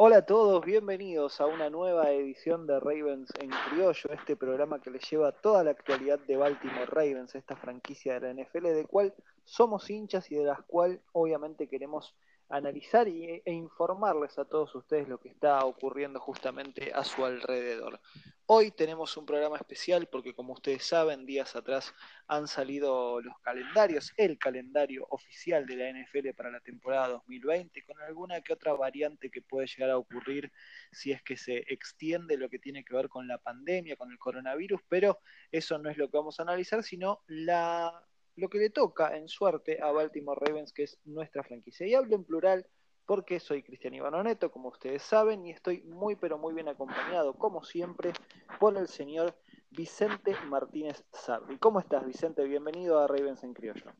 Hola a todos, bienvenidos a una nueva edición de Ravens en Criollo, este programa que les lleva toda la actualidad de Baltimore Ravens, esta franquicia de la NFL, de cual somos hinchas y de las cual obviamente queremos analizar y, e informarles a todos ustedes lo que está ocurriendo justamente a su alrededor. Hoy tenemos un programa especial porque como ustedes saben, días atrás han salido los calendarios, el calendario oficial de la NFL para la temporada 2020, con alguna que otra variante que puede llegar a ocurrir si es que se extiende lo que tiene que ver con la pandemia, con el coronavirus, pero eso no es lo que vamos a analizar, sino la lo que le toca en suerte a Baltimore Ravens, que es nuestra franquicia. Y hablo en plural porque soy Cristian Ivanoneto, como ustedes saben, y estoy muy pero muy bien acompañado, como siempre, por el señor Vicente Martínez Sarri. ¿Cómo estás, Vicente? Bienvenido a Ravens en Criollo.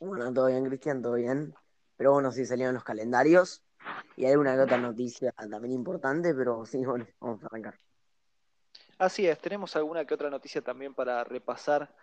Bueno, todo bien, Cristian, todo bien. Pero bueno, sí salieron los calendarios y hay una que otra noticia también importante, pero sí, bueno, vamos a arrancar. Así es, tenemos alguna que otra noticia también para repasar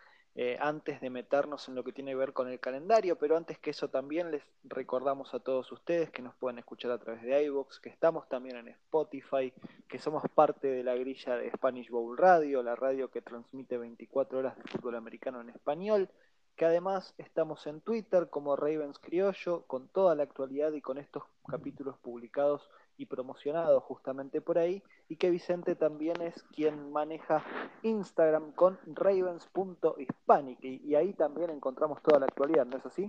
eh, antes de meternos en lo que tiene que ver con el calendario, pero antes que eso también les recordamos a todos ustedes que nos pueden escuchar a través de iVoox, que estamos también en Spotify, que somos parte de la grilla de Spanish Bowl Radio, la radio que transmite 24 horas de fútbol americano en español, que además estamos en Twitter como Ravens Criollo, con toda la actualidad y con estos capítulos publicados y promocionado justamente por ahí, y que Vicente también es quien maneja Instagram con ravens.hispanic, y, y ahí también encontramos toda la actualidad, ¿no es así?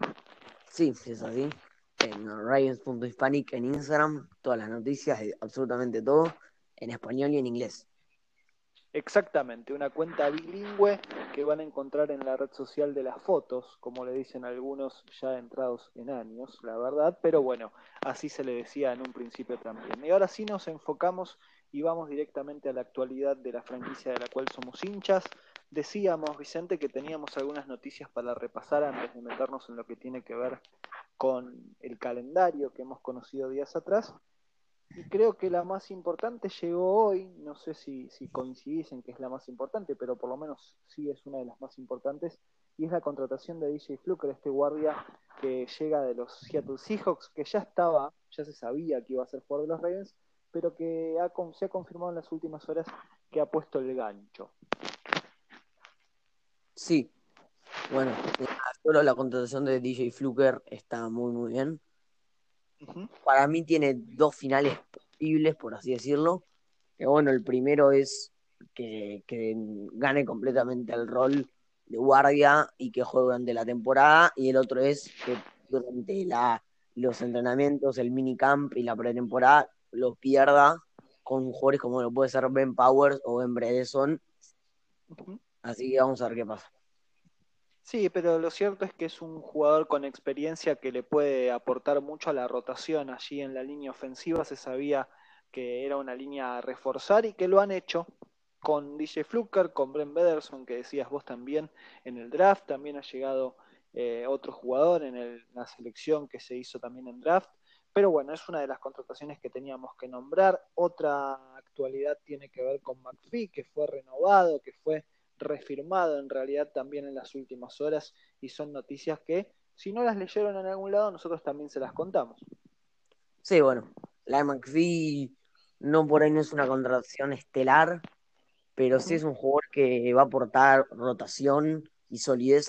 Sí, es así. En ravens.hispanic en Instagram, todas las noticias, absolutamente todo, en español y en inglés. Exactamente, una cuenta bilingüe que van a encontrar en la red social de las fotos, como le dicen algunos ya entrados en años, la verdad, pero bueno, así se le decía en un principio también. Y ahora sí nos enfocamos y vamos directamente a la actualidad de la franquicia de la cual somos hinchas. Decíamos, Vicente, que teníamos algunas noticias para repasar antes de meternos en lo que tiene que ver con el calendario que hemos conocido días atrás. Y creo que la más importante llegó hoy, no sé si, si coincidís en que es la más importante, pero por lo menos sí es una de las más importantes, y es la contratación de DJ Fluker, este guardia que llega de los Seattle Seahawks, que ya estaba, ya se sabía que iba a ser jugador de los Ravens, pero que ha, se ha confirmado en las últimas horas que ha puesto el gancho. Sí, bueno, solo la contratación de DJ Fluker está muy, muy bien. Para mí tiene dos finales posibles, por así decirlo. Que bueno, el primero es que, gane completamente el rol de guardia y que juegue durante la temporada. Y el otro es que durante la, los entrenamientos, el minicamp y la pretemporada lo pierda con jugadores como lo puede ser Ben Powers o Ben Bredesen. Así que vamos a ver qué pasa. Sí, pero lo cierto es que es un jugador con experiencia que le puede aportar mucho a la rotación. Allí en la línea ofensiva se sabía que era una línea a reforzar y que lo han hecho con DJ Fluker, con Brent Bederson, que decías vos también en el draft. También ha llegado eh, otro jugador en la selección que se hizo también en draft. Pero bueno, es una de las contrataciones que teníamos que nombrar. Otra actualidad tiene que ver con McPhee, que fue renovado, que fue refirmado en realidad también en las últimas horas y son noticias que si no las leyeron en algún lado nosotros también se las contamos. Sí, bueno, la McPhee no por ahí no es una contratación estelar, pero sí es un jugador que va a aportar rotación y solidez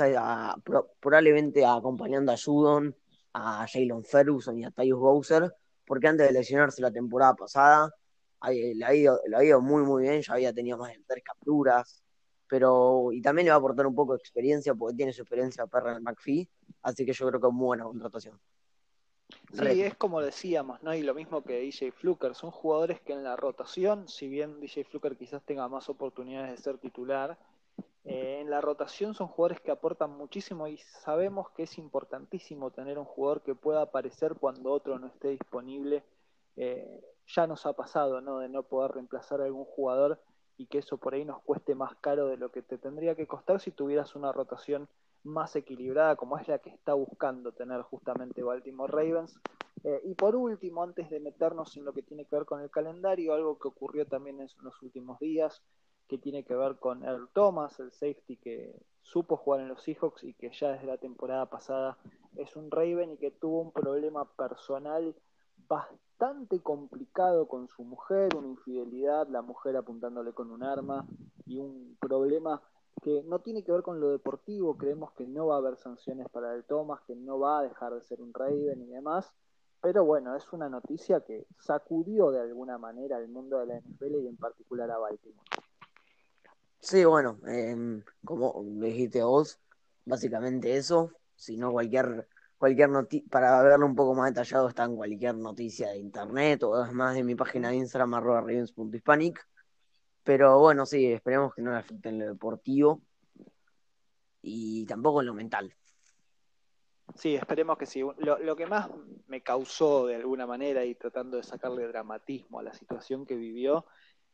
probablemente acompañando a Judon, a Jalen Ferguson y a Tyus Bowser, porque antes de lesionarse la temporada pasada le ha ido muy muy bien, ya había tenido más de tres capturas, pero y también le va a aportar un poco de experiencia porque tiene su experiencia perra en McPhee, así que yo creo que es muy buena contratación. Sí, es como decíamos, ¿no? Y lo mismo que DJ Fluker, son jugadores que en la rotación, si bien DJ Fluker quizás tenga más oportunidades de ser titular, eh, en la rotación son jugadores que aportan muchísimo y sabemos que es importantísimo tener un jugador que pueda aparecer cuando otro no esté disponible. Eh, ya nos ha pasado, ¿no? De no poder reemplazar a algún jugador y que eso por ahí nos cueste más caro de lo que te tendría que costar si tuvieras una rotación más equilibrada como es la que está buscando tener justamente Baltimore Ravens. Eh, y por último, antes de meternos en lo que tiene que ver con el calendario, algo que ocurrió también en los últimos días, que tiene que ver con Earl Thomas, el safety que supo jugar en los Seahawks y que ya desde la temporada pasada es un Raven y que tuvo un problema personal bastante complicado con su mujer, una infidelidad, la mujer apuntándole con un arma y un problema que no tiene que ver con lo deportivo, creemos que no va a haber sanciones para el Thomas, que no va a dejar de ser un Raven y demás, pero bueno, es una noticia que sacudió de alguna manera el mundo de la NFL y en particular a Baltimore. Sí, bueno, em, como dijiste vos, básicamente eso, si no cualquier cualquier noticia, para verlo un poco más detallado está en cualquier noticia de internet o más de mi página de Instagram arroba pero bueno, sí, esperemos que no le afecte lo deportivo y tampoco en lo mental. Sí, esperemos que sí. Lo, lo, que más me causó de alguna manera y tratando de sacarle dramatismo a la situación que vivió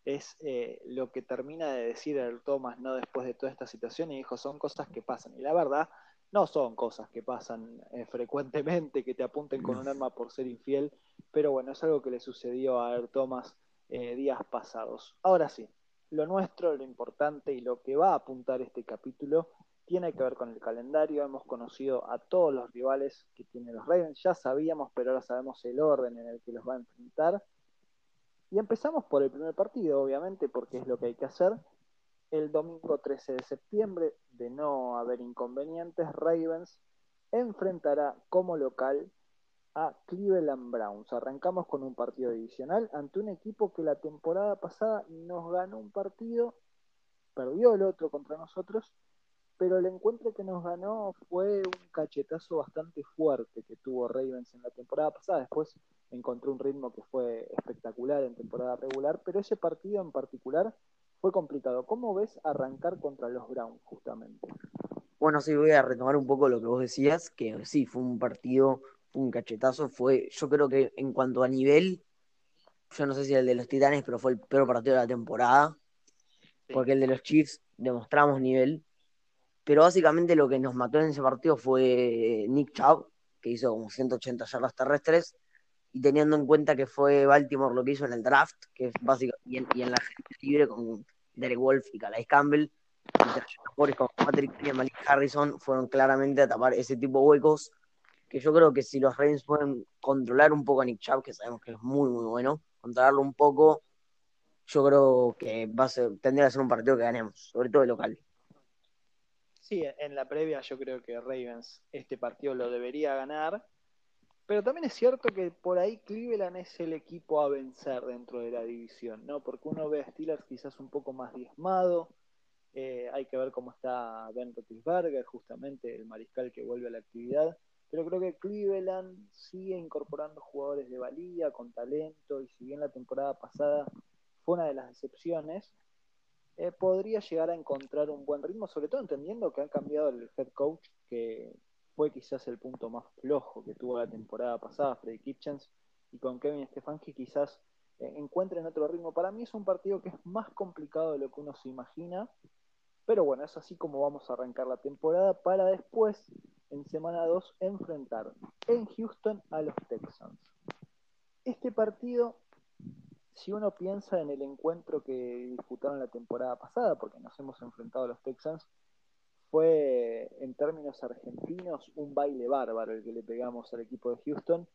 es eh, lo que termina de decir el Thomas no después de toda esta situación y dijo son cosas que pasan y la verdad no son cosas que pasan eh, frecuentemente que te apunten con un arma por ser infiel pero bueno es algo que le sucedió a Thomas eh, días pasados ahora sí lo nuestro lo importante y lo que va a apuntar este capítulo tiene que ver con el calendario. Hemos conocido a todos los rivales que tienen los Ravens, ya sabíamos, pero ahora sabemos el orden en el que los va a enfrentar. Y empezamos por el primer partido, obviamente, porque es lo que hay que hacer. El domingo 13 de septiembre, de no haber inconvenientes, Ravens enfrentará como local a Cleveland Browns. Arrancamos con un partido divisional ante un equipo que la temporada pasada nos ganó un partido, perdió el otro contra nosotros pero el encuentro que nos ganó fue un cachetazo bastante fuerte que tuvo Ravens en la temporada pasada. Después encontró un ritmo que fue espectacular en temporada regular, pero ese partido en particular fue complicado. ¿Cómo ves arrancar contra los Browns justamente? Bueno, sí, voy a retomar un poco lo que vos decías, que sí, fue un partido, fue un cachetazo, fue, yo creo que en cuanto a nivel, yo no sé si el de los Titanes, pero fue el peor partido de la temporada, porque el de los Chiefs demostramos nivel, pero básicamente lo que nos mató en ese partido fue Nick Chubb, que hizo como 180 yardas terrestres, y teniendo en cuenta que fue Baltimore lo que hizo en el draft, que es básico, y en, la gente libre con Derek Wolf y Calais Campbell, y como Patrick y Malik Harrison fueron claramente a tapar ese tipo de huecos, que yo creo que si los Ravens pueden controlar un poco a Nick Chubb, que sabemos que es muy, muy bueno, controlarlo un poco, yo creo que va a ser, tendría que ser un partido que ganemos, sobre todo de local. Sí, en la previa yo creo que Ravens este partido lo debería ganar, pero también es cierto que por ahí Cleveland es el equipo a vencer dentro de la división, ¿no? Porque uno ve a Steelers quizás un poco más diezmado, eh, hay que ver cómo está Ben Roethlisberger, justamente el mariscal que vuelve a la actividad, pero creo que Cleveland sigue incorporando jugadores de valía, con talento, y si bien la temporada pasada fue una de las decepciones, eh, podría llegar a encontrar un buen ritmo, sobre todo entendiendo que han cambiado el head coach, que fue quizás el punto más flojo que tuvo la temporada pasada, Freddy Kitchens, y con Kevin Stefanski quizás eh, encuentren otro ritmo. Para mí es un partido que es más complicado de lo que uno se imagina, pero bueno, es así como vamos a arrancar la temporada para después, en semana 2, enfrentar en Houston a los Texans. Este partido si uno piensa en el encuentro que disputaron la temporada pasada, porque nos hemos enfrentado a los Texans, fue en términos argentinos un baile bárbaro el que le pegamos al equipo de Houston.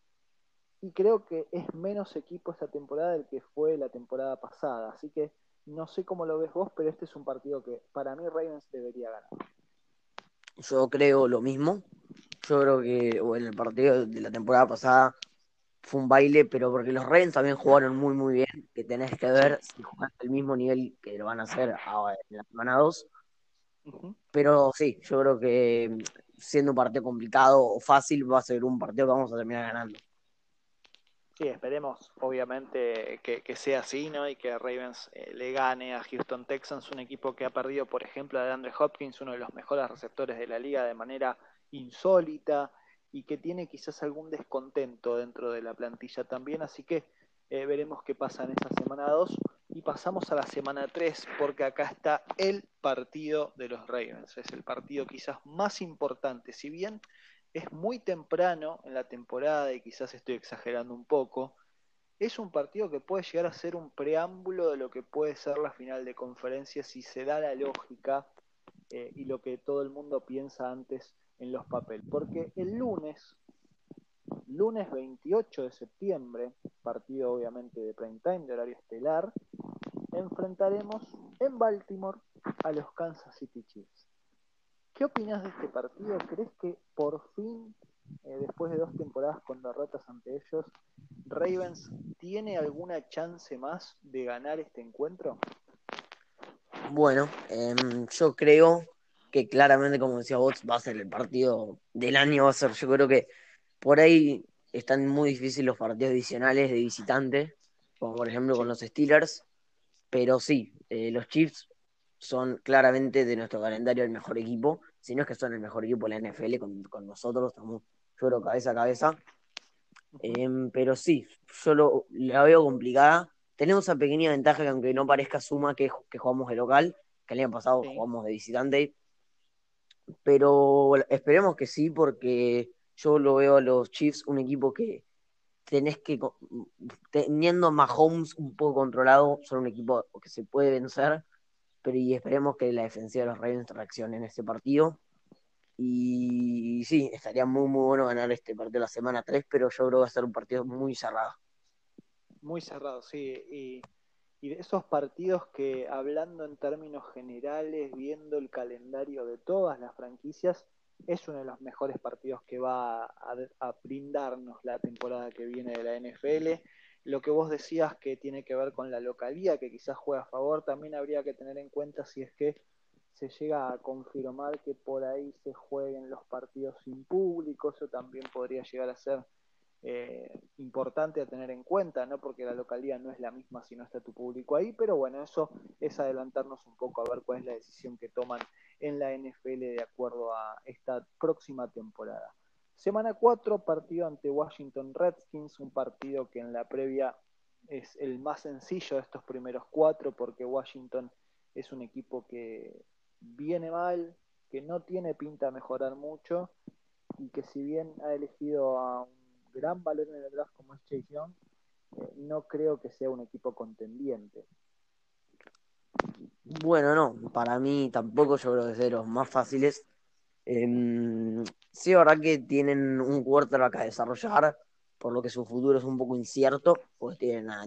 Y creo que es menos equipo esta temporada del que fue la temporada pasada. Así que no sé cómo lo ves vos, pero este es un partido que para mí Ravens debería ganar. Yo creo lo mismo. Yo creo que en el partido de la temporada pasada fue un baile, pero porque los Ravens también jugaron muy, muy bien, que tenés que ver si juegan al mismo nivel que lo van a hacer ahora en la semana 2. Pero sí, yo creo que mm, siendo un partido complicado o fácil, va a ser un partido que vamos a terminar ganando. Sí, esperemos obviamente que, sea así, ¿no? Y que Ravens eh, le gane a Houston Texans, un equipo que ha perdido, por ejemplo, a DeAndre Hopkins, uno de los mejores receptores de la liga, de manera insólita y que tiene quizás algún descontento dentro de la plantilla también, así que eh, veremos qué pasa en esa semana 2 y pasamos a la semana 3 porque acá está el partido de los Ravens, es el partido quizás más importante, si bien es muy temprano en la temporada y quizás estoy exagerando un poco, es un partido que puede llegar a ser un preámbulo de lo que puede ser la final de conferencia si se da la lógica eh, y lo que todo el mundo piensa antes en los papeles. Porque el lunes, lunes 28 de septiembre, partido obviamente de prime time, de horario estelar, enfrentaremos en Baltimore a los Kansas City Chiefs. ¿Qué opinas de este partido? ¿Crees que por fin, eh, después de dos temporadas con derrotas ante ellos, Ravens tiene alguna chance más de ganar este encuentro? Bueno, em, yo creo que claramente, como decía vos, va a ser el partido del año, va a ser, yo creo que por ahí están muy difíciles los partidos adicionales de visitante, como por ejemplo con los Steelers, pero sí, eh, los Chiefs son claramente de nuestro calendario el mejor equipo, si no es que son el mejor equipo de la NFL con, nosotros, estamos, yo creo, cabeza a cabeza. Em, pero sí, yo lo, la veo complicada. Tenemos esa pequeña ventaja que aunque no parezca suma que, que jugamos de local, que el año pasado jugamos de visitante, pero esperemos que sí, porque yo lo veo a los Chiefs un equipo que tenés que, teniendo a Mahomes un poco controlado, son un equipo que se puede vencer, pero y esperemos que la defensiva de los Ravens reaccione en este partido. Y, sí, estaría muy, muy bueno ganar este partido la semana 3, pero yo creo que va a ser un partido muy cerrado. Muy cerrado, sí. Y, y de esos partidos que, hablando en términos generales, viendo el calendario de todas las franquicias, es uno de los mejores partidos que va a, brindarnos la temporada que viene de la NFL. Lo que vos decías que tiene que ver con la localía, que quizás juega a favor, también habría que tener en cuenta si es que se llega a confirmar que por ahí se jueguen los partidos sin público, eso también podría llegar a ser eh, importante a tener en cuenta, ¿no? Porque la localidad no es la misma si no está tu público ahí, pero bueno, eso es adelantarnos un poco a ver cuál es la decisión que toman en la NFL de acuerdo a esta próxima temporada. Semana 4, partido ante Washington Redskins, un partido que en la previa es el más sencillo de estos primeros cuatro porque Washington es un equipo que viene mal, que no tiene pinta de mejorar mucho y que si bien ha elegido a un gran valor en el draft como es Chase Young, eh, no creo que sea un equipo contendiente. Bueno, no, para mí tampoco yo creo que es de los más fáciles. Eh, sí, verdad que tienen un quarterback a desarrollar, por lo que su futuro es un poco incierto, pues tienen a,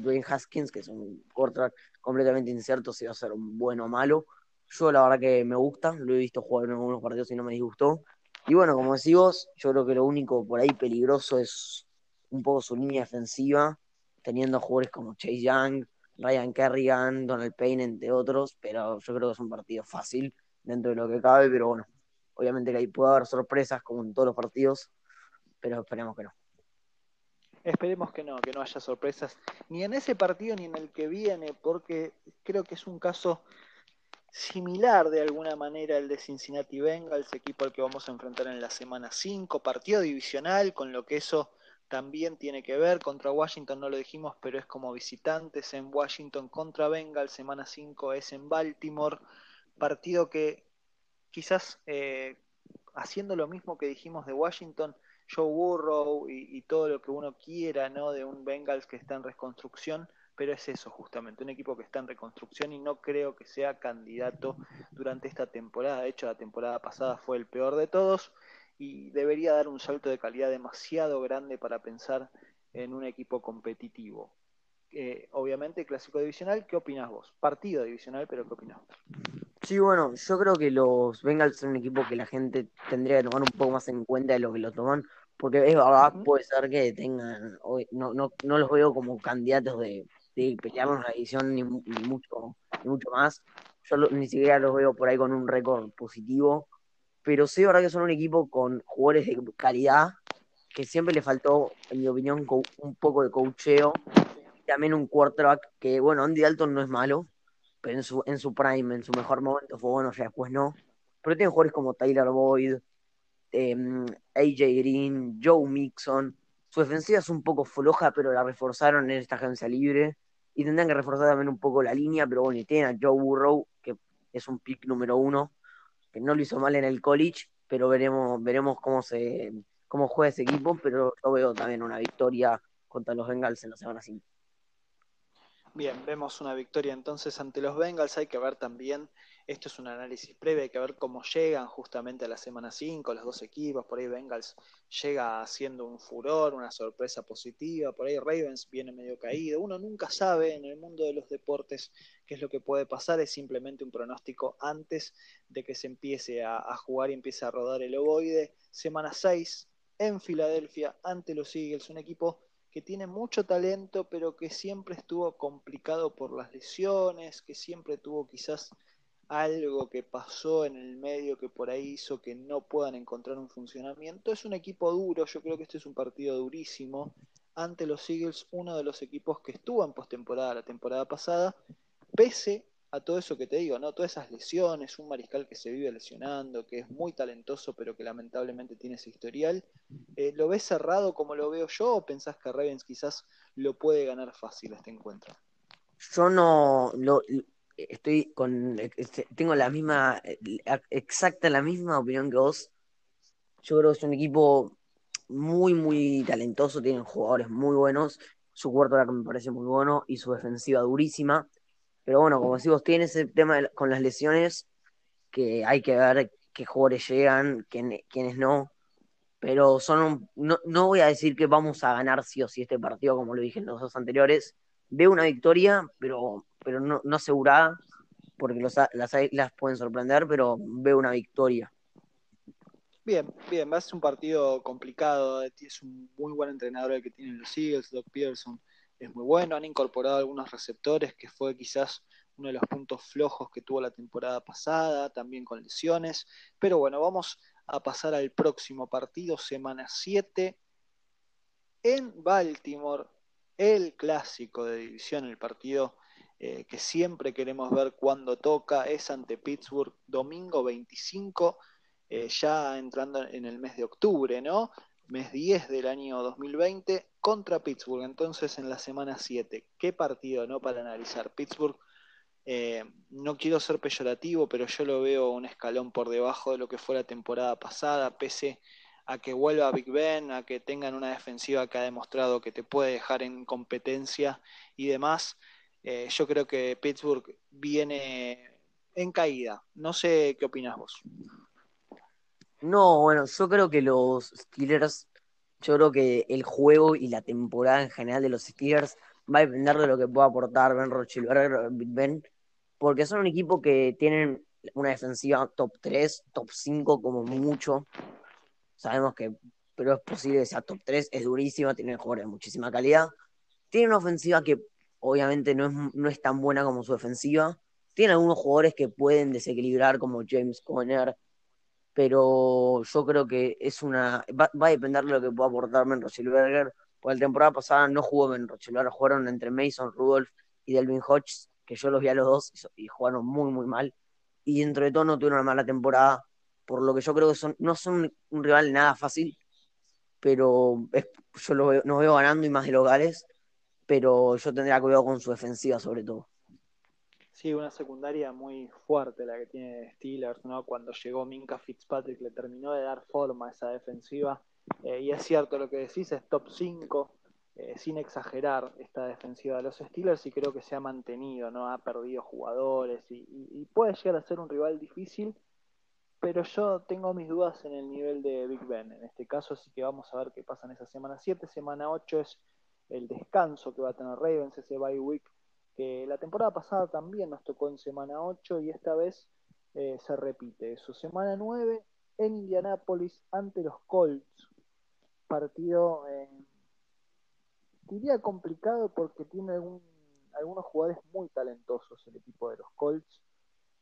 Dwayne Haskins, que es un quarterback completamente incierto si va a ser bueno o malo. Yo la verdad que me gusta, lo he visto jugar en algunos partidos y no me disgustó. Y bueno, como decís vos, yo creo que lo único por ahí peligroso es un poco su línea defensiva, teniendo jugadores como Chase Young, Ryan Kerrigan, Donald Payne, entre otros, pero yo creo que es un partido fácil dentro de lo que cabe, pero bueno, obviamente que ahí puede haber sorpresas como en todos los partidos, pero esperemos que no. Esperemos que no, que no haya sorpresas ni en ese partido ni en el que viene, porque creo que es un caso similar de alguna manera al de Cincinnati Bengals, equipo al que vamos a enfrentar en la semana 5, partido divisional, con lo que eso también tiene que ver. Contra Washington no lo dijimos, pero es como visitantes en Washington contra Bengals, semana 5 es en Baltimore, partido que quizás eh, haciendo lo mismo que dijimos de Washington, Joe Burrow y, y, todo lo que uno quiera, ¿no? De un Bengals que está en reconstrucción, pero es eso justamente, un equipo que está en reconstrucción y no creo que sea candidato durante esta temporada. De hecho, la temporada pasada fue el peor de todos y debería dar un salto de calidad demasiado grande para pensar en un equipo competitivo. Eh, obviamente, clásico divisional, ¿qué opinas vos? Partido divisional, pero ¿qué opinas vos? Sí, bueno, yo creo que los Bengals son un equipo que la gente tendría que tomar un poco más en cuenta de lo que lo toman, porque es verdad, puede ser que tengan, no, no, no los veo como candidatos de de pelearnos la edición ni, mucho, ni mucho más. Yo ni siquiera los veo por ahí con un récord positivo, pero sí, verdad que son un equipo con jugadores de calidad, que siempre le faltó, en mi opinión, un poco de coacheo, también un quarterback que, bueno, Andy Dalton no es malo, pero en su, en su prime, en su mejor momento fue bueno, ya después no. Pero tiene jugadores como Tyler Boyd, em, AJ Green, Joe Mixon. Su defensiva es un poco floja, pero la reforzaron en esta agencia libre y tendrán que reforzar también un poco la línea, pero bueno, y tienen a Joe Burrow, que es un pick número uno, no lo hizo mal en el college, pero veremos, veremos cómo se cómo juega ese equipo, pero yo veo también una victoria contra los Bengals en la semana 5. Bien, vemos una victoria entonces ante los Bengals. Hay que ver también, esto es un análisis previo, hay que ver cómo llegan justamente a la semana 5 los dos equipos. Por ahí Bengals llega haciendo un furor, una sorpresa positiva. Por ahí Ravens viene medio caído. Uno nunca sabe en el mundo de los deportes qué es lo que puede pasar. Es simplemente un pronóstico antes de que se empiece a, jugar y empiece a rodar el ovoide. Semana 6 en Filadelfia ante los Eagles, un equipo que tiene mucho talento, pero que siempre estuvo complicado por las lesiones, que siempre tuvo quizás algo que pasó en el medio que por ahí hizo que no puedan encontrar un funcionamiento. Es un equipo duro, yo creo que este es un partido durísimo. Ante los Eagles, uno de los equipos que estuvo en postemporada la temporada pasada, pese a todo eso que te digo, ¿no? Todas esas lesiones, un mariscal que se vive lesionando, que es muy talentoso, pero que lamentablemente tiene ese historial. Eh, ¿Lo ves cerrado como lo veo yo o pensás que Ravens quizás lo puede ganar fácil este encuentro? Yo no lo estoy con este, tengo la misma exacta la misma opinión que vos. Yo creo que es un equipo muy muy talentoso, tienen jugadores muy buenos, su cuarto me parece muy bueno y su defensiva durísima pero bueno, como decimos, tiene ese tema con las lesiones que hay que ver qué jugadores llegan, quiénes no. Pero son no, no voy a decir que vamos a ganar sí o sí este partido, como lo dije en los dos anteriores. Veo una victoria, pero, pero no, no asegurada, porque las pueden sorprender, pero veo una victoria. Bien, bien, va a ser un partido complicado. Es un muy buen entrenador el que tienen los Eagles, Doc Peterson es muy bueno. Han incorporado algunos receptores, que fue quizás uno de los puntos flojos que tuvo la temporada pasada, también con lesiones. Pero bueno, vamos a pasar al próximo partido, semana 7, en Baltimore, el clásico de división, el partido eh, que siempre queremos ver cuando toca, es ante Pittsburgh, domingo 25, eh, ya entrando en el mes de octubre, ¿no? Mes 10 del año 2020 contra Pittsburgh, entonces en la semana 7. ¿Qué partido, no? Para analizar. Pittsburgh, eh, no quiero ser peyorativo, pero yo lo veo un escalón por debajo de lo que fue la temporada pasada, pese a que vuelva Big Ben, a que tengan una defensiva que ha demostrado que te puede dejar en competencia y demás. Eh, yo creo que Pittsburgh viene en caída. No sé qué opinas vos. No, bueno, yo creo que los Steelers yo creo que el juego y la temporada en general de los Steelers va a depender de lo que pueda aportar Ben Roethlisberger, Ben, porque son un equipo que tienen una defensiva top 3, top 5 como mucho. Sabemos que, pero es posible que sea top 3, es durísima, tiene jugadores de muchísima calidad. Tiene una ofensiva que obviamente no es, no es tan buena como su defensiva. Tiene algunos jugadores que pueden desequilibrar como James Conner, pero yo creo que es una va, a depender de lo que pueda aportar Ben Roethlisberger, porque la temporada pasada no jugó Ben Roethlisberger, jugaron entre Mason Rudolph y Delvin Hodges, que yo los vi a los dos y, jugaron muy muy mal, y dentro de todo no tuvieron una mala temporada, por lo que yo creo que son no son un rival nada fácil, pero yo lo veo, veo ganando y más de locales, pero yo tendría cuidado con su defensiva sobre todo. Sí, una secundaria muy fuerte la que tiene Steelers, ¿no? Cuando llegó Minka Fitzpatrick le terminó de dar forma a esa defensiva. Eh, y es cierto lo que decís, es top 5, eh, sin exagerar, esta defensiva de los Steelers y creo que se ha mantenido, ¿no? Ha perdido jugadores y, puede llegar a ser un rival difícil, pero yo tengo mis dudas en el nivel de Big Ben. En este caso, así que vamos a ver qué pasa en esa semana 7. Semana 8 es el descanso que va a tener Ravens, ese bye week que la temporada pasada también nos tocó en semana 8 y esta vez eh, se repite eso. Semana 9 en Indianápolis ante los Colts. Partido, eh, diría complicado porque tiene algunos jugadores muy talentosos el equipo de los Colts.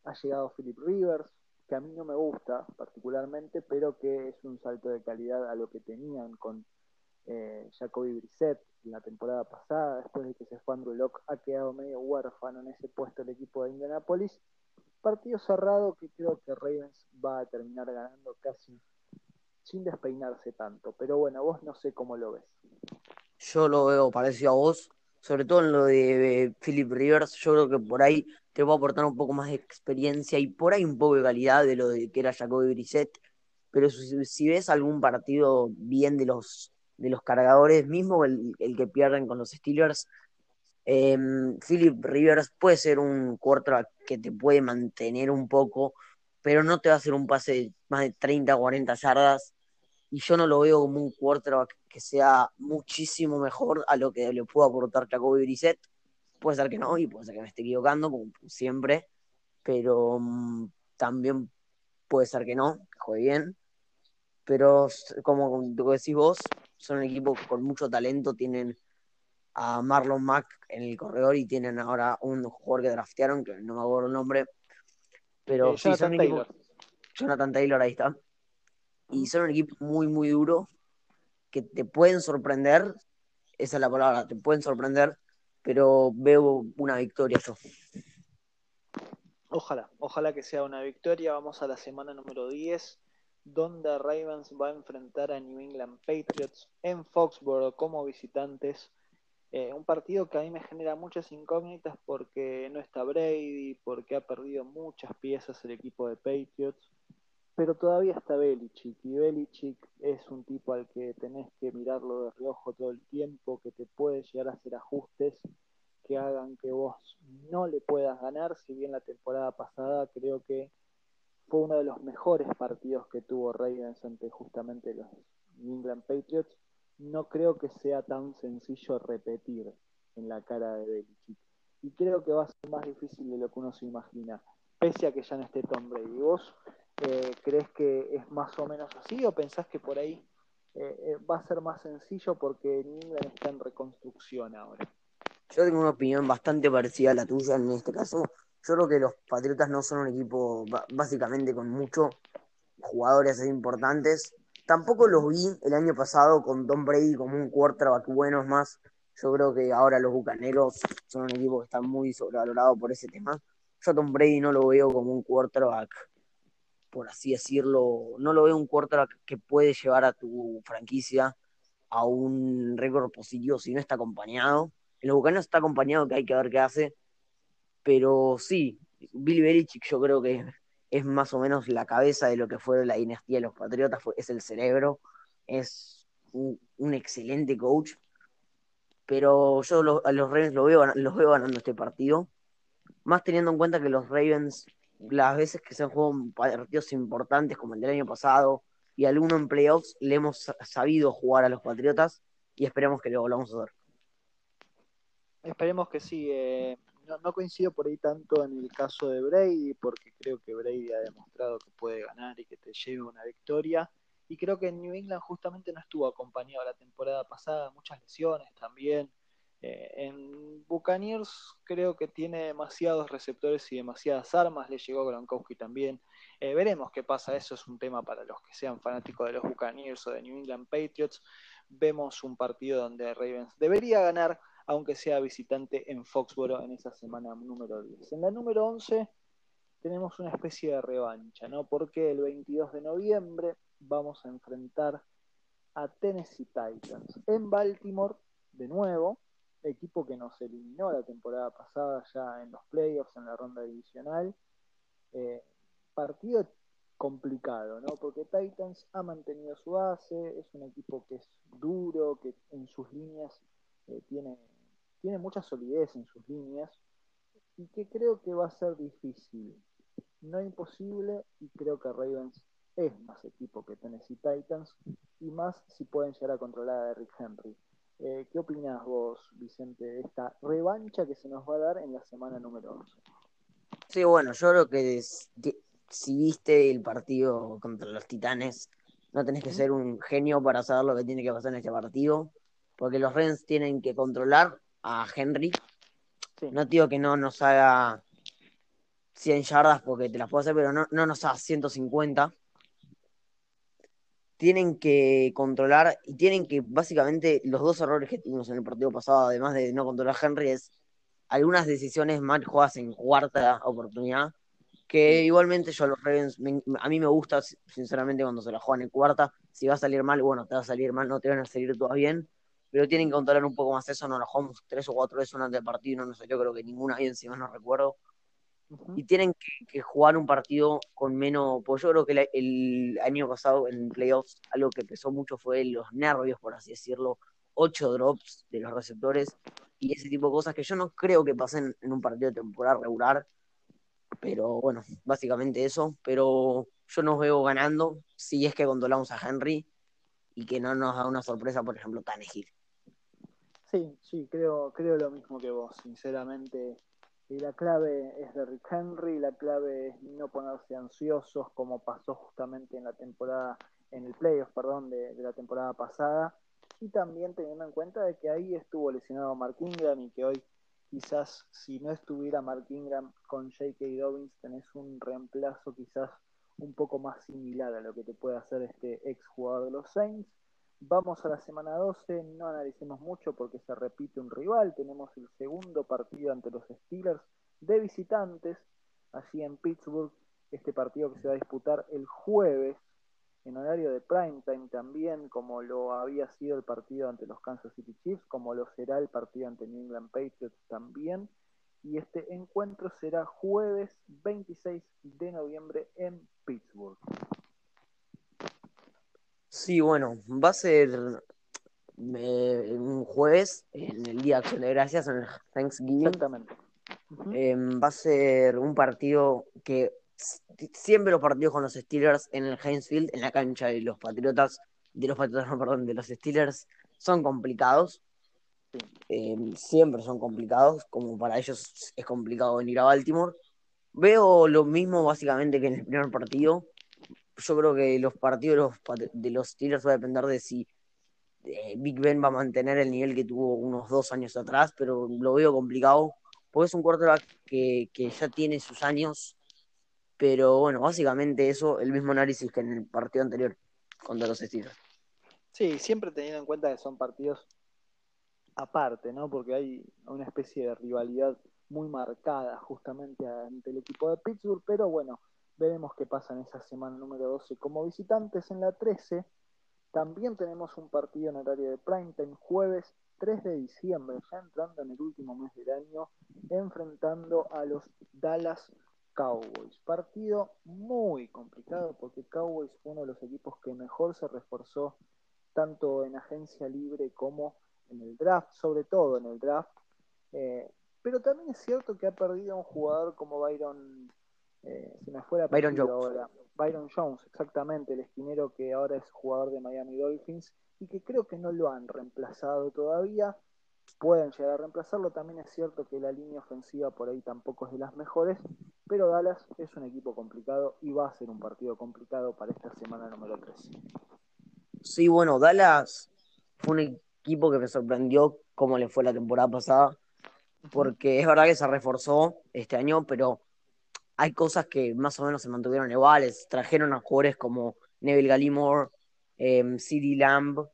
Ha llegado Philip Rivers, que a mí no me gusta particularmente, pero que es un salto de calidad a lo que tenían con eh, Jacoby Brissett la temporada pasada, después de que se fue Andrew Locke, ha quedado medio huérfano en ese puesto el equipo de Indianapolis. Partido cerrado que creo que Ravens va a terminar ganando casi sin despeinarse tanto. Pero bueno, vos no sé cómo lo ves. Yo lo veo parecido a vos, sobre todo en lo de Philip Rivers. Yo creo que por ahí te va a aportar un poco más de experiencia y por ahí un poco de calidad de lo de que era Jacoby Brissett. Pero si ves algún partido bien de los de los cargadores, mismo el, que pierden con los Steelers. Em, Philip Rivers puede ser un quarterback que te puede mantener un poco, pero no te va a hacer un pase de más de 30 o 40 yardas. Y yo no lo veo como un quarterback que sea muchísimo mejor a lo que le pudo aportar Jacoby Brissett. Puede ser que no, y puede ser que me esté equivocando, como siempre, pero mm, también puede ser que no, que juegue bien. Pero como decís vos, son un equipo con mucho talento, tienen a Marlon Mack en el corredor y tienen ahora un jugador que draftearon, que no me acuerdo el nombre, pero eh, sí, son un equipo, Jonathan Taylor, ahí está. Y son un equipo muy, muy duro, que te pueden sorprender, esa es la palabra, te pueden sorprender, pero veo una victoria yo. Ojalá, ojalá que sea una victoria. Vamos a la semana número 10 donde Ravens va a enfrentar a New England Patriots en Foxborough como visitantes. Eh, un partido que a mí me genera muchas incógnitas porque no está Brady, porque ha perdido muchas piezas el equipo de Patriots, pero todavía está Belichick y Belichick es un tipo al que tenés que mirarlo de reojo todo el tiempo, que te puede llegar a hacer ajustes que hagan que vos no le puedas ganar, si bien la temporada pasada creo que fue uno de los mejores partidos que tuvo Ravens ante justamente los New England Patriots. No creo que sea tan sencillo repetir en la cara de Belichick. Y creo que va a ser más difícil de lo que uno se imagina, pese a que ya no esté Tom Brady. ¿Vos eh, crees que es más o menos así o pensás que por ahí eh, eh, va a ser más sencillo porque New England está en reconstrucción ahora? Yo tengo una opinión bastante parecida a la tuya en este caso. Yo creo que los Patriotas no son un equipo básicamente con muchos jugadores importantes. Tampoco los vi el año pasado con Tom Brady como un quarterback bueno, es más. Yo creo que ahora los Bucaneros son un equipo que está muy sobrevalorado por ese tema. Yo a Tom Brady no lo veo como un quarterback, por así decirlo, no lo veo un quarterback que puede llevar a tu franquicia a un récord positivo si no está acompañado. En los Bucaneros está acompañado que hay que ver qué hace pero sí, Billy Belichick yo creo que es más o menos la cabeza de lo que fue la dinastía de los Patriotas, es el cerebro, es un, excelente coach, pero yo a los Ravens lo veo, los veo ganando este partido, más teniendo en cuenta que los Ravens, las veces que se han jugado partidos importantes como el del año pasado y alguno en playoffs, le hemos sabido jugar a los Patriotas y esperemos que lo volvamos a hacer. Esperemos que sí. Eh, no, coincido por ahí tanto en el caso de Brady, porque creo que Brady ha demostrado que puede ganar y que te lleva una victoria. Y creo que en New England justamente no estuvo acompañado la temporada pasada, muchas lesiones también. Eh, en Buccaneers creo que tiene demasiados receptores y demasiadas armas, le llegó Gronkowski también. Eh, veremos qué pasa, eso es un tema para los que sean fanáticos de los Buccaneers o de New England Patriots. Vemos un partido donde Ravens debería ganar, aunque sea visitante en Foxboro en esa semana número 10. En la número 11 tenemos una especie de revancha, ¿no? Porque el 22 de noviembre vamos a enfrentar a Tennessee Titans en Baltimore de nuevo, equipo que nos eliminó la temporada pasada ya en los playoffs, en la ronda divisional. Eh, partido complicado, ¿no? Porque Titans ha mantenido su base, es un equipo que es duro, que en sus líneas eh, tiene tiene mucha solidez en sus líneas y que creo que va a ser difícil. No imposible y creo que Ravens es más equipo que Tennessee Titans y más si pueden llegar a controlar a Derrick Henry. Eh, ¿Qué opinas vos, Vicente, de esta revancha que se nos va a dar en la semana número 11? Sí, bueno, yo creo que si viste el partido contra los Titanes, no tenés que ser un genio para saber lo que tiene que pasar en este partido, porque los Ravens tienen que controlar a Henry. No digo que no nos haga 100 yardas porque te las puedo hacer, pero no, no nos haga 150. Tienen que controlar y tienen que, básicamente, los dos errores que tuvimos en el partido pasado, además de no controlar a Henry, es algunas decisiones mal jugadas en cuarta oportunidad. Que igualmente yo a los Ravens, a mí me gusta, sinceramente, cuando se la juegan en cuarta. Si va a salir mal, bueno, te va a salir mal, no te van a salir todas bien pero tienen que controlar un poco más eso, no nos jugamos tres o cuatro veces durante el partido, no nos salió creo que ninguna bien, si no recuerdo. y tienen que, jugar un partido con menos. Pues yo creo que el año pasado en playoffs algo que pesó mucho fue los nervios, por así decirlo. Ocho drops de los receptores y ese tipo de cosas que yo no creo que pasen en un partido de temporada regular. Pero bueno, básicamente eso. Pero yo nos veo ganando si es que controlamos a Henry y que no nos da una sorpresa, por ejemplo, Tannehill. Sí, sí, creo, creo lo mismo que vos, sinceramente. La clave es de Rick Henry, la clave es no ponerse ansiosos como pasó justamente en la temporada, en el playoff, perdón, de, la temporada pasada. Y también teniendo en cuenta de que ahí estuvo lesionado Mark Ingram y que hoy quizás si no estuviera Mark Ingram con J.K. Dobbins tenés un reemplazo quizás un poco más similar a lo que te puede hacer este ex jugador de los Saints. Vamos a la semana 12, no analicemos mucho porque se repite un rival. Tenemos el segundo partido ante los Steelers de visitantes, allí en Pittsburgh. Este partido que se va a disputar el jueves en horario de prime time también, como lo había sido el partido ante los Kansas City Chiefs, como lo será el partido ante New England Patriots también. Y este encuentro será jueves 26 de noviembre en Pittsburgh. Sí, bueno, va a ser eh, un jueves, en el Día de Acción de Gracias, en el Thanksgiving. Exactamente. Em, va a ser un partido que siempre los partidos con los Steelers en el Heinz Field, en la cancha de los Patriotas, de los Patriotas, no, perdón, de los Steelers, son complicados. Em, siempre son complicados, como para ellos es complicado venir a Baltimore. Veo lo mismo básicamente que en el primer partido, yo creo que los partidos de los Steelers va a depender de si eh, Big Ben va a mantener el nivel que tuvo unos dos años atrás, pero lo veo complicado, porque es un quarterback que, que ya tiene sus años, pero bueno, básicamente eso, el mismo análisis que en el partido anterior contra los Steelers. Sí, siempre teniendo en cuenta que son partidos aparte, ¿no? Porque hay una especie de rivalidad muy marcada justamente ante el equipo de Pittsburgh, pero bueno, Veremos qué pasa en esa semana número 12. Como visitantes en la 13, también tenemos un partido en horario de primetime, jueves 3 de diciembre, ya entrando en el último mes del año, enfrentando a los Dallas Cowboys. Partido muy complicado porque Cowboys fue uno de los equipos que mejor se reforzó tanto en agencia libre como en el draft, sobre todo en el draft. Eh, pero también es cierto que ha perdido un jugador como Byron eh, si me fuera Byron Jones. ahora. Byron Jones, exactamente, el esquinero que ahora es jugador de Miami Dolphins y que creo que no lo han reemplazado todavía. Pueden llegar a reemplazarlo. También es cierto que la línea ofensiva por ahí tampoco es de las mejores, pero Dallas es un equipo complicado y va a ser un partido complicado para esta semana número 3. Sí, bueno, Dallas fue un equipo que me sorprendió cómo le fue la temporada pasada, porque es verdad que se reforzó este año, pero hay cosas que más o menos se mantuvieron iguales. Trajeron a jugadores como Neville Gallimore, eh, CD Lamb,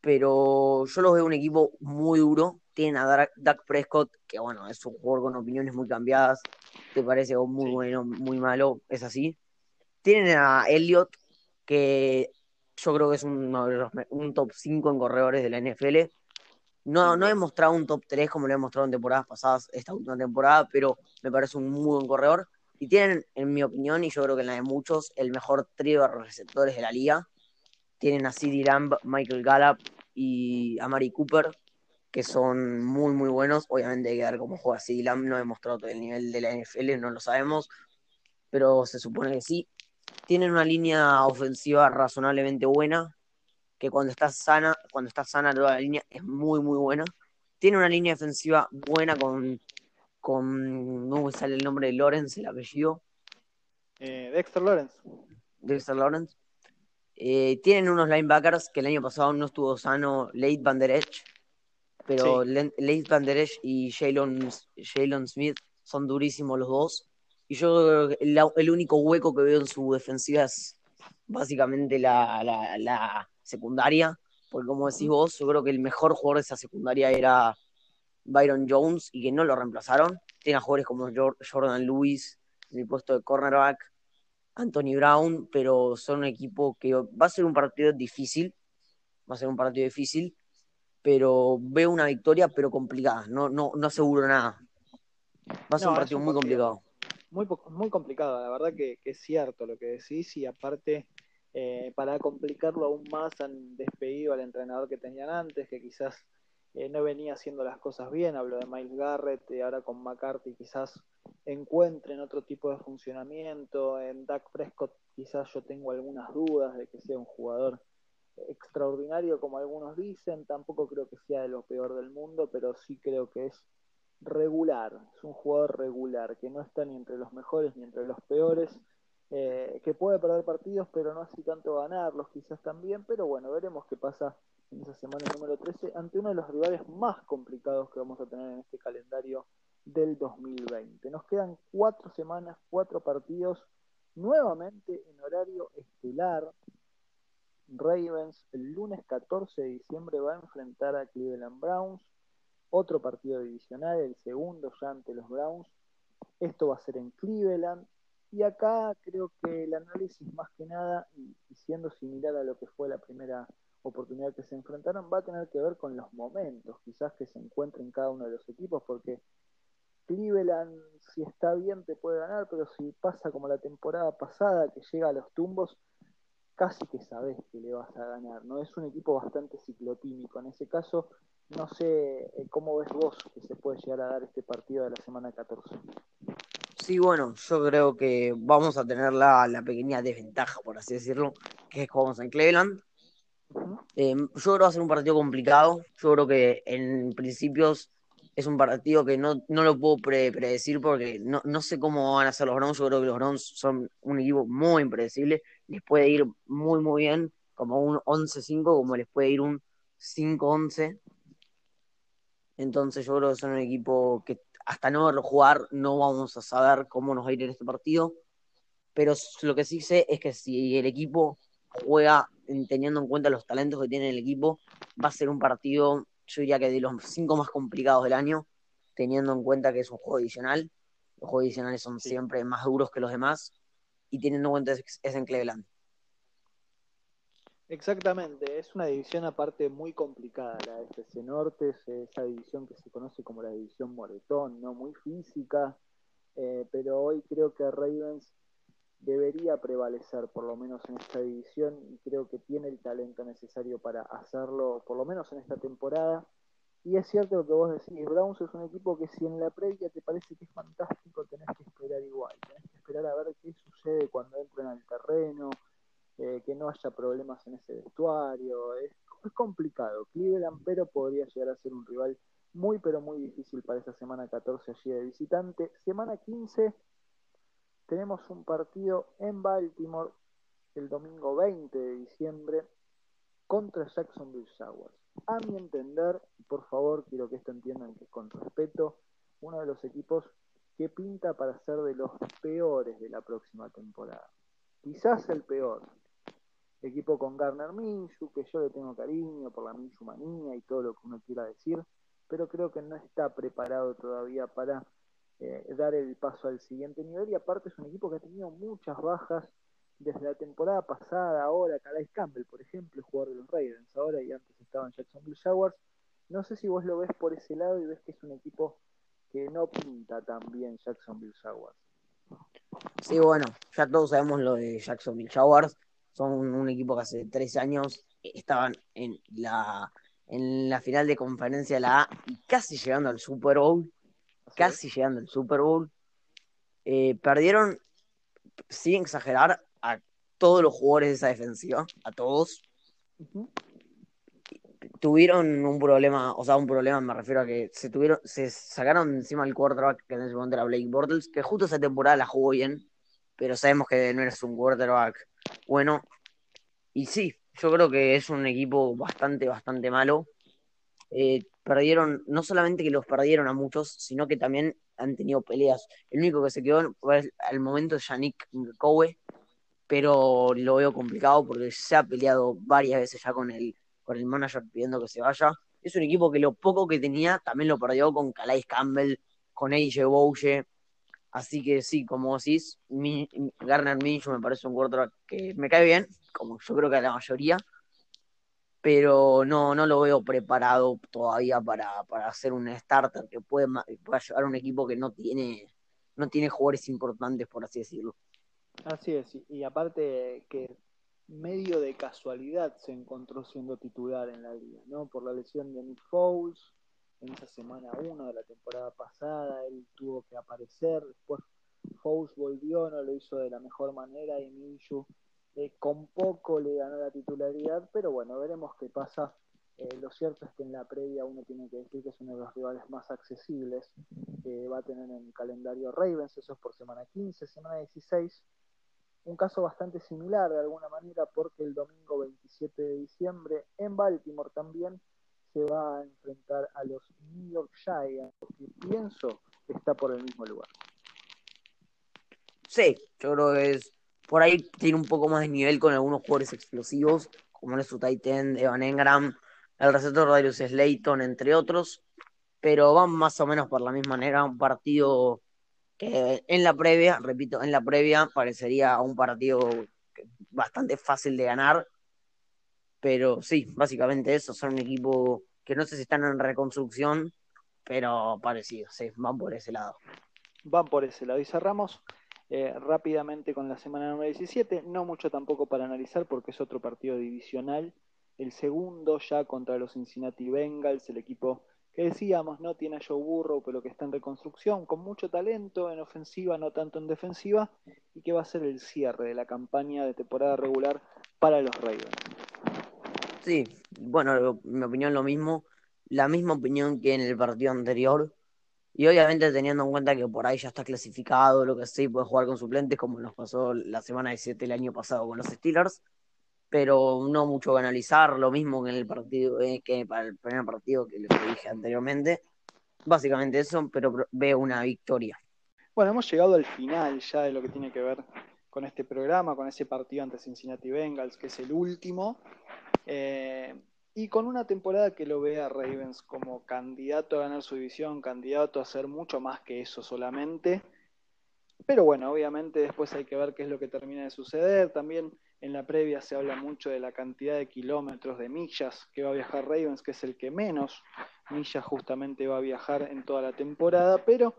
pero yo los veo un equipo muy duro. Tienen a Doug Prescott, que bueno, es un jugador con opiniones muy cambiadas. Te parece muy bueno, muy malo, es así. Tienen a Elliot, que yo creo que es un, un top 5 en corredores de la NFL. No, no he mostrado un top 3 como lo he mostrado en temporadas pasadas, esta última temporada, pero me parece un muy buen corredor. Y tienen, en mi opinión, y yo creo que en la de muchos, el mejor trío de receptores de la liga. Tienen a CD Lamb, Michael Gallup y a Mari Cooper, que son muy, muy buenos. Obviamente hay que ver cómo juega CD Lamb. No he mostrado todo el nivel de la NFL, no lo sabemos. Pero se supone que sí. Tienen una línea ofensiva razonablemente buena, que cuando está sana, cuando está sana toda la línea es muy, muy buena. Tiene una línea defensiva buena con con, no me sale el nombre de Lawrence, el apellido. Eh, Dexter Lawrence. Dexter Lawrence. Eh, tienen unos linebackers que el año pasado no estuvo sano, Late Van Der Edge, pero Late Van Der Edge y Jalen Smith son durísimos los dos. Y yo creo que el, único hueco que veo en su defensiva es básicamente la, la, la secundaria, porque como decís vos, yo creo que el mejor jugador de esa secundaria era Byron Jones y que no lo reemplazaron. Tiene a jugadores como Jordan Lewis en el puesto de cornerback, Anthony Brown, pero son un equipo que va a ser un partido difícil, va a ser un partido difícil, pero veo una victoria pero complicada, no, no, no aseguro nada. Va a ser un partido muy complicado. muy, muy complicado, la verdad que, es cierto lo que decís y aparte eh, para complicarlo aún más han despedido al entrenador que tenían antes, que quizás eh, no venía haciendo las cosas bien, hablo de Miles Garrett, y ahora con McCarthy quizás encuentren otro tipo de funcionamiento, en Dak Prescott quizás yo tengo algunas dudas de que sea un jugador extraordinario como algunos dicen, tampoco creo que sea de lo peor del mundo, pero sí creo que es regular, es un jugador regular, que no está ni entre los mejores ni entre los peores, eh, que puede perder partidos, pero no así tanto ganarlos quizás también, pero bueno, veremos qué pasa en esa semana número 13 ante uno de los rivales más complicados que vamos a tener en este calendario del 2020. Nos quedan cuatro semanas, cuatro partidos, nuevamente en horario estelar. Ravens el lunes 14 de diciembre va a enfrentar a Cleveland Browns otro partido divisional, el segundo ya ante los Browns. Esto va a ser en Cleveland. Y acá creo que el análisis más que nada, y, siendo similar a lo que fue la primera oportunidad que se enfrentaron, va a tener que ver con los momentos quizás que se encuentren cada uno de los equipos, porque Cleveland, si está bien, te puede ganar, pero si pasa como la temporada pasada, que llega a los tumbos, casi que sabes que le vas a ganar, ¿no? Es un equipo bastante ciclotímico. En ese caso, no sé eh, cómo ves vos que se puede llegar a dar este partido de la semana 14. Sí, bueno, yo creo que vamos a tener la, pequeña desventaja, por así decirlo, que es que jugamos en Cleveland. Eh, yo creo que va a ser un partido complicado. Yo creo que en principios es un partido que no, no lo puedo predecir porque no, no sé cómo van a ser los Browns. Yo creo que los Browns son un equipo muy impredecible. Les puede ir muy, muy bien, como un 11-5, como les puede ir un 5-11. Entonces yo creo que son un equipo que hasta no verlo jugar no vamos a saber cómo nos va a ir en este partido. Pero lo que sí sé es que si el equipo juega teniendo en cuenta los talentos que tiene el equipo, va a ser un partido, yo diría que de los cinco más complicados del año, teniendo en cuenta que es un juego adicional. Los juegos adicionales son siempre más duros que los demás y teniendo en cuenta que es en Cleveland. Exactamente, es una división aparte muy complicada la de FC Norte, es esa división que se conoce como la división Moretón, no muy física, eh, pero hoy creo que Ravens debería prevalecer por lo menos en esta división y creo que tiene el talento necesario para hacerlo por lo menos en esta temporada. Y es cierto lo que vos decís, Browns es un equipo que si en la previa te parece que es fantástico, tenés que esperar igual, tenés que esperar a ver qué sucede cuando entren al terreno, eh, que no haya problemas en ese vestuario. Es, complicado. Cleveland, pero podría llegar a ser un rival muy, pero muy difícil para esa semana 14 allí de visitante. Semana 15 tenemos un partido en Baltimore el domingo 20 de diciembre contra Jacksonville Jaguars. A mi entender, por favor, quiero que esto entiendan que con respeto, uno de los equipos que pinta para ser de los peores de la próxima temporada. Quizás el peor, equipo con Garner Minshew, que yo le tengo cariño por la Minshew manía y todo lo que uno quiera decir, pero creo que no está preparado todavía para eh, dar el paso al siguiente nivel y aparte es un equipo que ha tenido muchas bajas desde la temporada pasada, ahora Calais Campbell, por ejemplo, jugador de los Ravens, ahora y antes estaba en Jacksonville Jaguars. No sé si vos lo ves por ese lado y ves que es un equipo que no pinta tan bien Jacksonville Jaguars. Sí, bueno, ya todos sabemos lo de Jacksonville Jaguars son un equipo que hace tres años estaban en la, en la final de conferencia de la A y casi llegando al Super Bowl. Casi llegando al Super Bowl. Eh, perdieron, sin exagerar, a todos los jugadores de esa defensiva, a todos. Tuvieron un problema, o sea, un problema me refiero a que se tuvieron, se sacaron encima el quarterback que en ese momento era Blake Bortles, que justo esa temporada la jugó bien, pero sabemos que no eres un quarterback bueno. Y sí, yo creo que es un equipo bastante, bastante malo. Eh, perdieron, no solamente que los perdieron a muchos, sino que también han tenido peleas. El único que se quedó al momento es Yannick Cowe, pero lo veo complicado porque se ha peleado varias veces ya con el, con el manager pidiendo que se vaya. Es un equipo que lo poco que tenía también lo perdió con Calais Campbell, con AJ Bouye, Así que sí, como decís, Garner Minshew me parece un quarterback que me cae bien, como yo creo que a la mayoría, pero no, no lo veo preparado todavía para, para hacer un starter que puede, pueda llevar un equipo que no tiene no tiene jugadores importantes, por así decirlo. Así es, y aparte que medio de casualidad se encontró siendo titular en la liga, ¿no? Por la lesión de Nick Foles en esa semana 1 de la temporada pasada, él tuvo que aparecer, después Foles volvió, no lo hizo de la mejor manera y Minshew con poco le ganó la titularidad, pero bueno, veremos qué pasa. Eh, lo cierto es que en la previa uno tiene que decir que es uno de los rivales más accesibles que va a tener en el calendario Ravens, eso es por semana 15, semana 16 un caso bastante similar de alguna manera porque el domingo 27 de diciembre en Baltimore también se va a enfrentar a los New York Giants, que pienso que está por el mismo lugar. Sí, yo creo que es por ahí tiene un poco más de nivel con algunos jugadores explosivos, como es su Titan, Evan Engram, el receptor Darius Slayton, entre otros, pero van más o menos por la misma manera, un partido que en la previa, repito, en la previa parecería un partido bastante fácil de ganar, pero sí, básicamente eso, son un equipo que no sé si están en reconstrucción, pero parecido, sí, van por ese lado. Van por ese lado. Y cerramos eh, rápidamente con la semana número 17, no mucho tampoco para analizar porque es otro partido divisional, el segundo ya contra los Cincinnati Bengals, el equipo que decíamos, ¿no? Tiene a Joe Burrow, pero que está en reconstrucción, con mucho talento en ofensiva, no tanto en defensiva, y que va a ser el cierre de la campaña de temporada regular para los Ravens. Sí, bueno, mi opinión lo mismo, la misma opinión que en el partido anterior, y obviamente teniendo en cuenta que por ahí ya está clasificado, lo que sí, puede jugar con suplentes, como nos pasó la semana 17 el año pasado con los Steelers, pero no mucho que analizar, lo mismo que en el partido, eh, que para el primer partido que les dije anteriormente. Básicamente eso, pero veo una victoria. Bueno, hemos llegado al final ya de lo que tiene que ver con este programa, con ese partido ante Cincinnati Bengals, que es el último, eh, y con una temporada que lo ve a Ravens como candidato a ganar su división, candidato a hacer mucho más que eso solamente. Pero bueno, obviamente después hay que ver qué es lo que termina de suceder. También en la previa se habla mucho de la cantidad de kilómetros, de millas que va a viajar Ravens, que es el que menos millas justamente va a viajar en toda la temporada, pero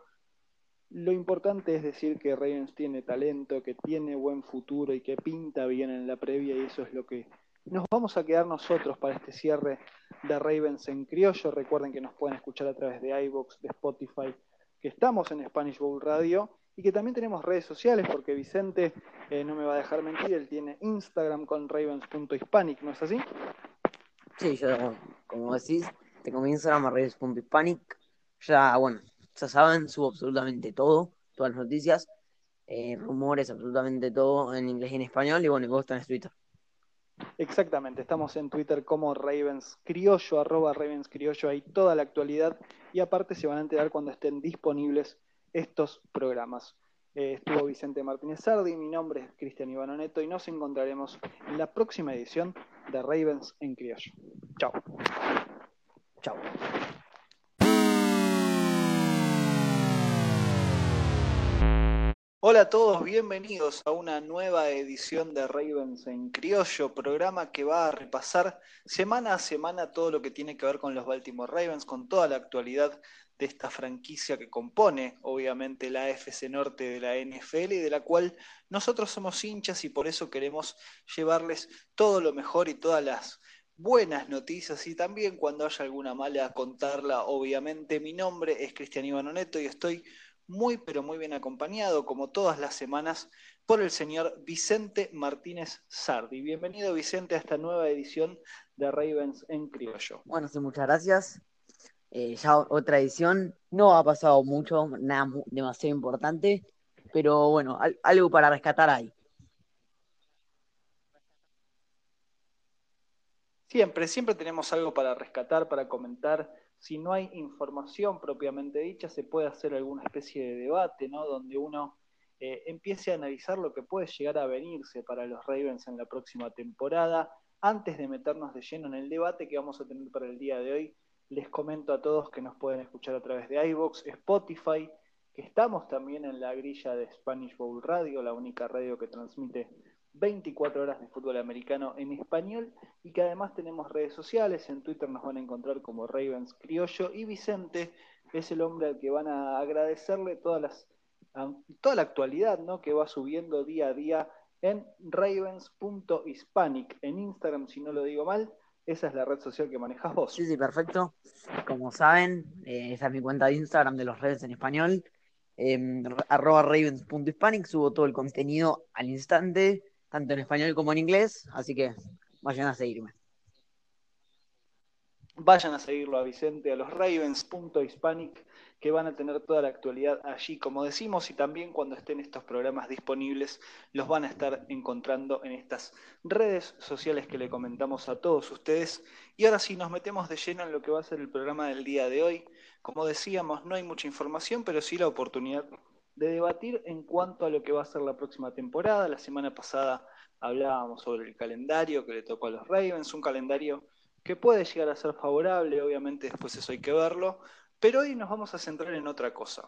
lo importante es decir que Ravens tiene talento, que tiene buen futuro y que pinta bien en la previa y eso es lo que nos vamos a quedar nosotros para este cierre de Ravens en criollo. Recuerden que nos pueden escuchar a través de iVoox, de Spotify, que estamos en Spanish Bowl Radio y que también tenemos redes sociales porque Vicente eh, no me va a dejar mentir, él tiene Instagram con ravens.hispanic, ¿no es así? Sí, yo, como decís, tengo mi Instagram ravens.hispanic. Ya, bueno, ya saben, subo absolutamente todo, todas las noticias, eh, rumores, absolutamente todo en inglés y en español. Y bueno, y vos tenés Twitter. Exactamente, estamos en Twitter como Ravens Criollo, arroba Ravens Criollo, hay toda la actualidad y aparte se van a enterar cuando estén disponibles estos programas. Eh, estuvo Vicente Martínez Sardi, mi nombre es Cristian Ivano Neto y nos encontraremos en la próxima edición de Ravens en Criollo. Chao. Chao. Hola a todos, bienvenidos a una nueva edición de Ravens en Criollo, programa que va a repasar semana a semana todo lo que tiene que ver con los Baltimore Ravens, con toda la actualidad de esta franquicia que compone, obviamente, la AFC Norte de la NFL y de la cual nosotros somos hinchas y por eso queremos llevarles todo lo mejor y todas las buenas noticias y también cuando haya alguna mala contarla, obviamente. Mi nombre es Cristian Ivano Neto y estoy muy pero muy bien acompañado, como todas las semanas, por el señor Vicente Martínez Sardi. Bienvenido Vicente a esta nueva edición de Ravens en Criollo. Bueno, sí, muchas gracias. Eh, ya otra edición. No ha pasado mucho, nada demasiado importante, pero bueno, algo para rescatar ahí. Siempre, siempre tenemos algo para rescatar, para comentar. Si no hay información propiamente dicha, se puede hacer alguna especie de debate, ¿no? Donde uno eh, empiece a analizar lo que puede llegar a venirse para los Ravens en la próxima temporada. Antes de meternos de lleno en el debate que vamos a tener para el día de hoy, les comento a todos que nos pueden escuchar a través de iVoox, Spotify, que estamos también en la grilla de Spanish Bowl Radio, la única radio que transmite 24 horas de fútbol americano en español y que además tenemos redes sociales. En Twitter nos van a encontrar como Ravens Criollo y Vicente es el hombre al que van a agradecerle todas las toda la actualidad ¿no? que va subiendo día a día en ravens.hispanic, en Instagram, si no lo digo mal. Esa es la red social que manejas vos. Sí, sí, perfecto. Como saben, eh, esa es mi cuenta de Instagram de los Ravens en español. Eh, arroba ravens.hispanic, subo todo el contenido al instante, tanto en español como en inglés, así que vayan a seguirme. Vayan a seguirlo a Vicente, a los Ravens.hispanic, que van a tener toda la actualidad allí, como decimos, y también cuando estén estos programas disponibles, los van a estar encontrando en estas redes sociales que le comentamos a todos ustedes. Y ahora sí, nos metemos de lleno en lo que va a ser el programa del día de hoy. Como decíamos, no hay mucha información, pero sí la oportunidad de debatir en cuanto a lo que va a ser la próxima temporada. La semana pasada hablábamos sobre el calendario que le tocó a los Ravens, un calendario que puede llegar a ser favorable, obviamente después eso hay que verlo, pero hoy nos vamos a centrar en otra cosa.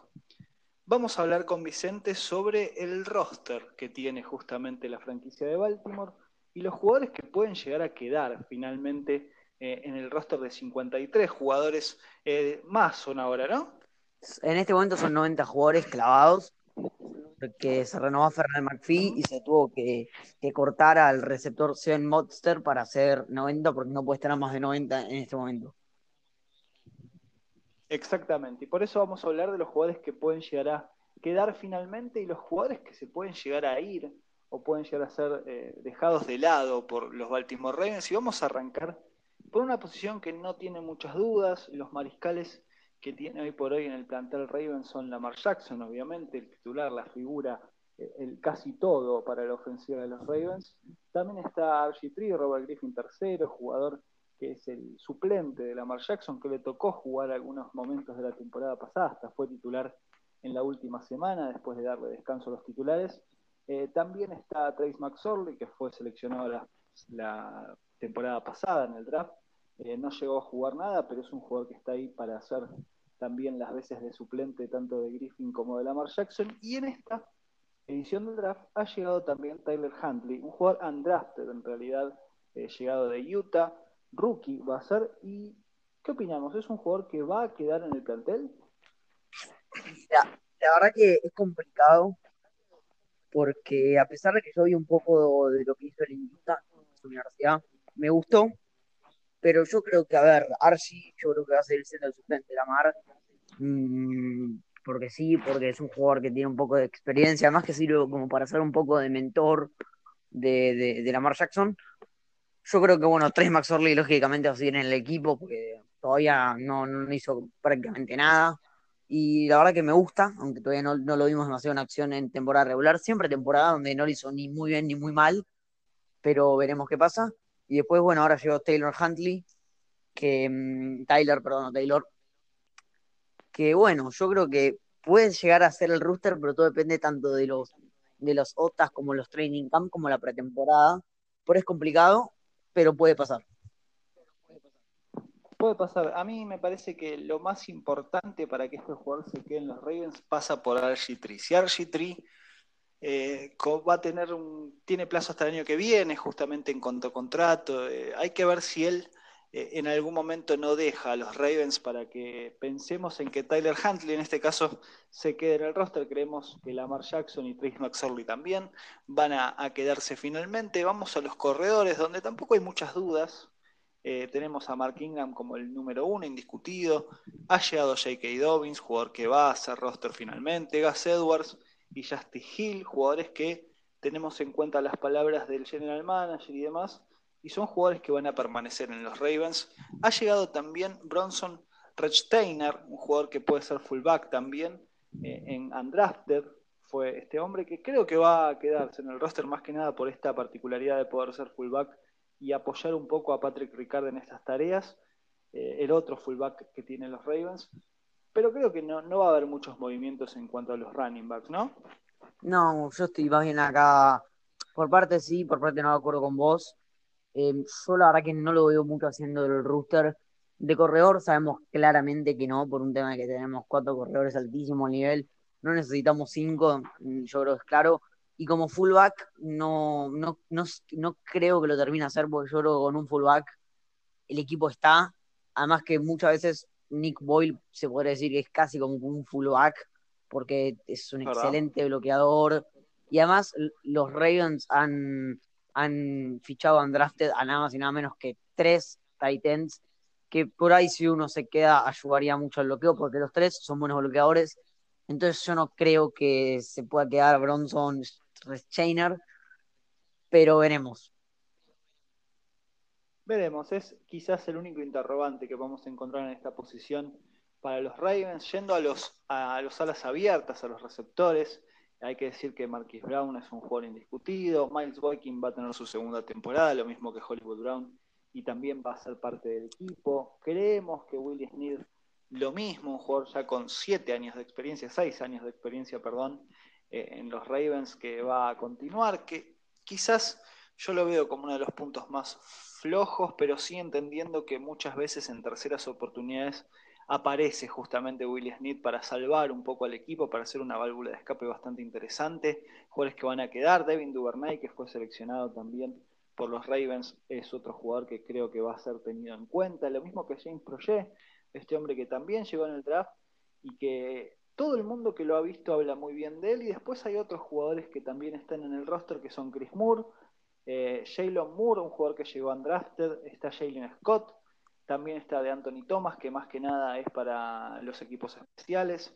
Vamos a hablar con Vicente sobre el roster que tiene justamente la franquicia de Baltimore y los jugadores que pueden llegar a quedar finalmente eh, en el roster de 53 jugadores eh, más son ahora, ¿no? En este momento son 90 jugadores clavados que se renovó Fernand McPhee y se tuvo que, cortar al receptor Sean Monster para hacer 90 porque no puede estar a más de 90 en este momento. Exactamente, y por eso vamos a hablar de los jugadores que pueden llegar a quedar finalmente y los jugadores que se pueden llegar a ir o pueden llegar a ser eh, dejados de lado por los Baltimore Ravens. Y vamos a arrancar por una posición que no tiene muchas dudas, los mariscales que tiene hoy por hoy en el plantel Ravens son Lamar Jackson, obviamente, el titular, la figura, eh, el casi todo para la ofensiva de los Ravens. También está RG3, Robert Griffin tercero, jugador que es el suplente de Lamar Jackson, que le tocó jugar algunos momentos de la temporada pasada, hasta fue titular en la última semana, después de darle descanso a los titulares. Eh, también está Trace McSorley, que fue seleccionado la temporada pasada en el draft, eh, no llegó a jugar nada, pero es un jugador que está ahí para hacer también las veces de suplente tanto de Griffin como de Lamar Jackson. Y en esta edición del draft ha llegado también Tyler Huntley, un jugador undrafted en realidad, eh, llegado de Utah, rookie va a ser. ¿Y qué opinamos? ¿Es un jugador que va a quedar en el plantel? La, verdad que es complicado porque a pesar de que yo vi un poco de lo que hizo el Utah en su universidad, me gustó, pero yo creo que, a ver, Archie, yo creo que va a ser el centro suplente de la Mar, mm, porque sí, porque es un jugador que tiene un poco de experiencia, más que sirve como para ser un poco de mentor de, de, Lamar Jackson. Yo creo que, bueno, tres Max Orley lógicamente va a seguir en el equipo, porque todavía no, no hizo prácticamente nada. Y la verdad que me gusta, aunque todavía no, no, lo vimos demasiado en acción en temporada regular, siempre temporada donde no lo hizo ni muy bien ni muy mal, pero veremos qué pasa. Y después, bueno, ahora llegó Taylor Huntley, que mm, Tyler, perdón, Taylor, que bueno, yo creo que puede llegar a ser el rooster, pero todo depende tanto de los de los OTAs como los training camp, como la pretemporada. Por es complicado, pero puede pasar. Puede pasar. A mí me parece que lo más importante para que este jugador se quede en los Ravens pasa por RG3. Si RG3 eh, va a tener un, tiene plazo hasta el año que viene, justamente en cuanto a contrato. Eh, hay que ver si él eh, en algún momento no deja a los Ravens para que pensemos en que Tyler Huntley en este caso se quede en el roster. Creemos que Lamar Jackson y Trace McSorley también van a, quedarse finalmente. Vamos a los corredores, donde tampoco hay muchas dudas. tenemos a Mark Ingram como el número uno, indiscutido. Ha llegado J.K. Dobbins, jugador que va a ser roster finalmente. Gus Edwards, y Justin Hill, jugadores que tenemos en cuenta las palabras del general manager y demás, y son jugadores que van a permanecer en los Ravens. Ha llegado también Bronson Rechsteiner, un jugador que puede ser fullback también, eh, en Undrafted, fue este hombre que creo que va a quedarse en el roster más que nada por esta particularidad de poder ser fullback y apoyar un poco a Patrick Ricard en estas tareas, eh, el otro fullback que tienen los Ravens pero creo que no, va a haber muchos movimientos en cuanto a los running backs, ¿no? No, yo estoy más bien acá, por parte sí, por parte no de acuerdo con vos. Eh, yo la verdad que no lo veo mucho haciendo el rooster de corredor, sabemos claramente que no, por un tema de que tenemos cuatro corredores altísimo nivel, no necesitamos cinco, yo creo que es claro. Y como fullback, no, no, no, no creo que lo termine a hacer, porque yo creo que con un fullback el equipo está. Además que muchas veces Nick Boyle se podría decir que es casi como un fullback, porque es un excelente bloqueador. Y además los Ravens han, han fichado, han drafted a nada más y nada menos que tres Titans, que por ahí si uno se queda ayudaría mucho al bloqueo, porque los tres son buenos bloqueadores. Entonces yo no creo que se pueda quedar Bronson Chainer, pero veremos. Veremos, es quizás el único interrogante que vamos a encontrar en esta posición para los Ravens, yendo a los, a los alas abiertas, a los receptores. Hay que decir que Marquis Brown es un jugador indiscutido. Miles Boykin va a tener su segunda temporada, lo mismo que Hollywood Brown, y también va a ser parte del equipo. Creemos que Willie Sneed, lo mismo, un jugador ya con siete años de experiencia, seis años de experiencia, perdón, eh, en los Ravens, que va a continuar, que quizás yo lo veo como uno de los puntos más flojos, pero sí entendiendo que muchas veces en terceras oportunidades aparece justamente Willie Smith para salvar un poco al equipo, para hacer una válvula de escape bastante interesante. Jugadores que van a quedar, Devin Duvernay, que fue seleccionado también por los Ravens, es otro jugador que creo que va a ser tenido en cuenta. Lo mismo que James Projet, este hombre que también llegó en el draft y que todo el mundo que lo ha visto habla muy bien de él. Y después hay otros jugadores que también están en el roster, que son Chris Moore, eh, Jalen Moore, un jugador que llegó undrafted, está Jalen Scott, también está de Anthony Thomas, que más que nada es para los equipos especiales.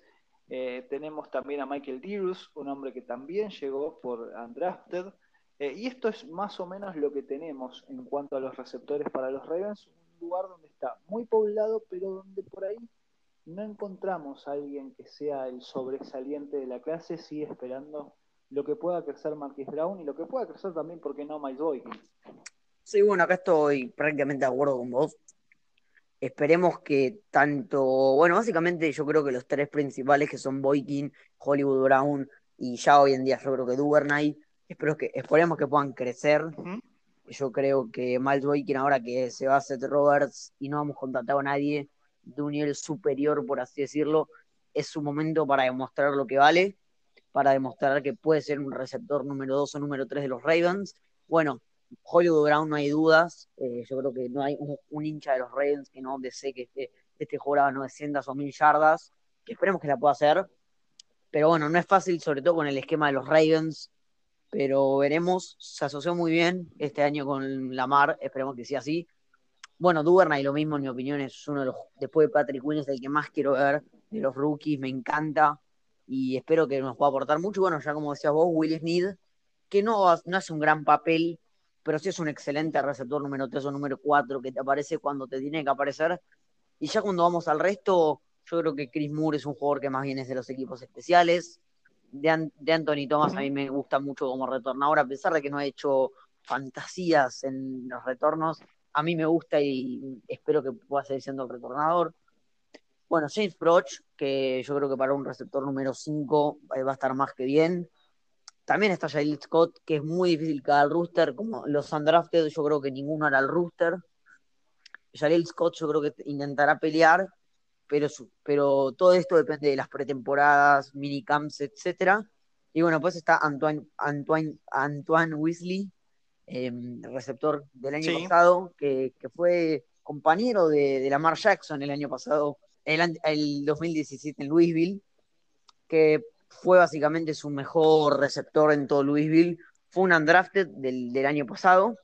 Eh, tenemos también a Michael Dirus, un hombre que también llegó por Undrafted. Eh, y esto es más o menos lo que tenemos en cuanto a los receptores para los Ravens. Un lugar donde está muy poblado, pero donde por ahí no encontramos a alguien que sea el sobresaliente de la clase. Sigue esperando lo que pueda crecer Marquis Brown y lo que pueda crecer también, ¿por qué no, Miles Boykin? Sí, bueno, acá estoy prácticamente de acuerdo con vos. Esperemos que tanto, bueno, básicamente yo creo que los tres principales que son Boykin, Hollywood Brown y ya hoy en día yo creo que Duvernay, espero que, esperemos que puedan crecer. Yo creo que Miles Boykin ahora que se va a Seth Roberts y no hemos contratado a nadie de un nivel superior, por así decirlo, es su momento para demostrar lo que vale, para demostrar que puede ser un receptor número dos o número tres de los Ravens. Bueno, Hollywood Brown no hay dudas. Eh, yo creo que no hay un, hincha de los Ravens que no desee que este, este jugador haga 900 o 1000 yardas, que esperemos que la pueda hacer. Pero bueno, no es fácil, sobre todo con el esquema de los Ravens. Pero veremos, se asoció muy bien este año con Lamar, esperemos que sea así. Bueno, y lo mismo, en mi opinión, es uno de los, después de Patrick Quinn, es el que más quiero ver de los rookies, me encanta y espero que nos pueda aportar mucho. Bueno, ya como decías vos, Will Smith, que no, no hace un gran papel, pero sí es un excelente receptor número 3 o número 4 que te aparece cuando te tiene que aparecer. Y ya cuando vamos al resto, yo creo que Chris Moore es un jugador que más bien es de los equipos especiales. De, Anthony Thomas a mí me gusta mucho como retornador, a pesar de que no ha hecho fantasías en los retornos, a mí me gusta y espero que pueda seguir siendo el retornador. Bueno, James Broch, que yo creo que para un receptor número 5 eh, va a estar más que bien. También está Jalil Scott, que es muy difícil cada al rooster, como los undrafted, yo creo que ninguno hará el rooster. Jalil Scott yo creo que intentará pelear, pero, pero todo esto depende de las pretemporadas, minicamps, etcétera. Y bueno, pues está Antoine, Antoine, Antoine Weasley, em, receptor del año pasado, que, fue compañero de, de Lamar Jackson el año pasado, el, el 2017 en Louisville, que fue básicamente su mejor receptor en todo Louisville. Fue un undrafted del, del año pasado,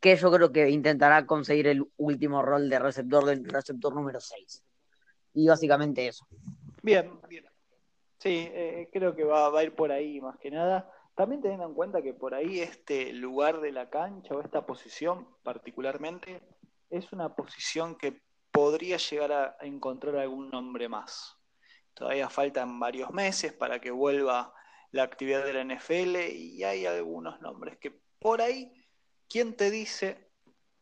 que yo creo que intentará conseguir el último rol de receptor del receptor número 6. Y básicamente eso. Bien, bien. Sí, eh, creo que va, va, a ir por ahí más que nada. También teniendo en cuenta que por ahí este lugar de la cancha o esta posición particularmente es una posición que podría llegar a encontrar algún nombre más. Todavía faltan varios meses para que vuelva la actividad de la NFL y hay algunos nombres que por ahí, ¿quién te dice?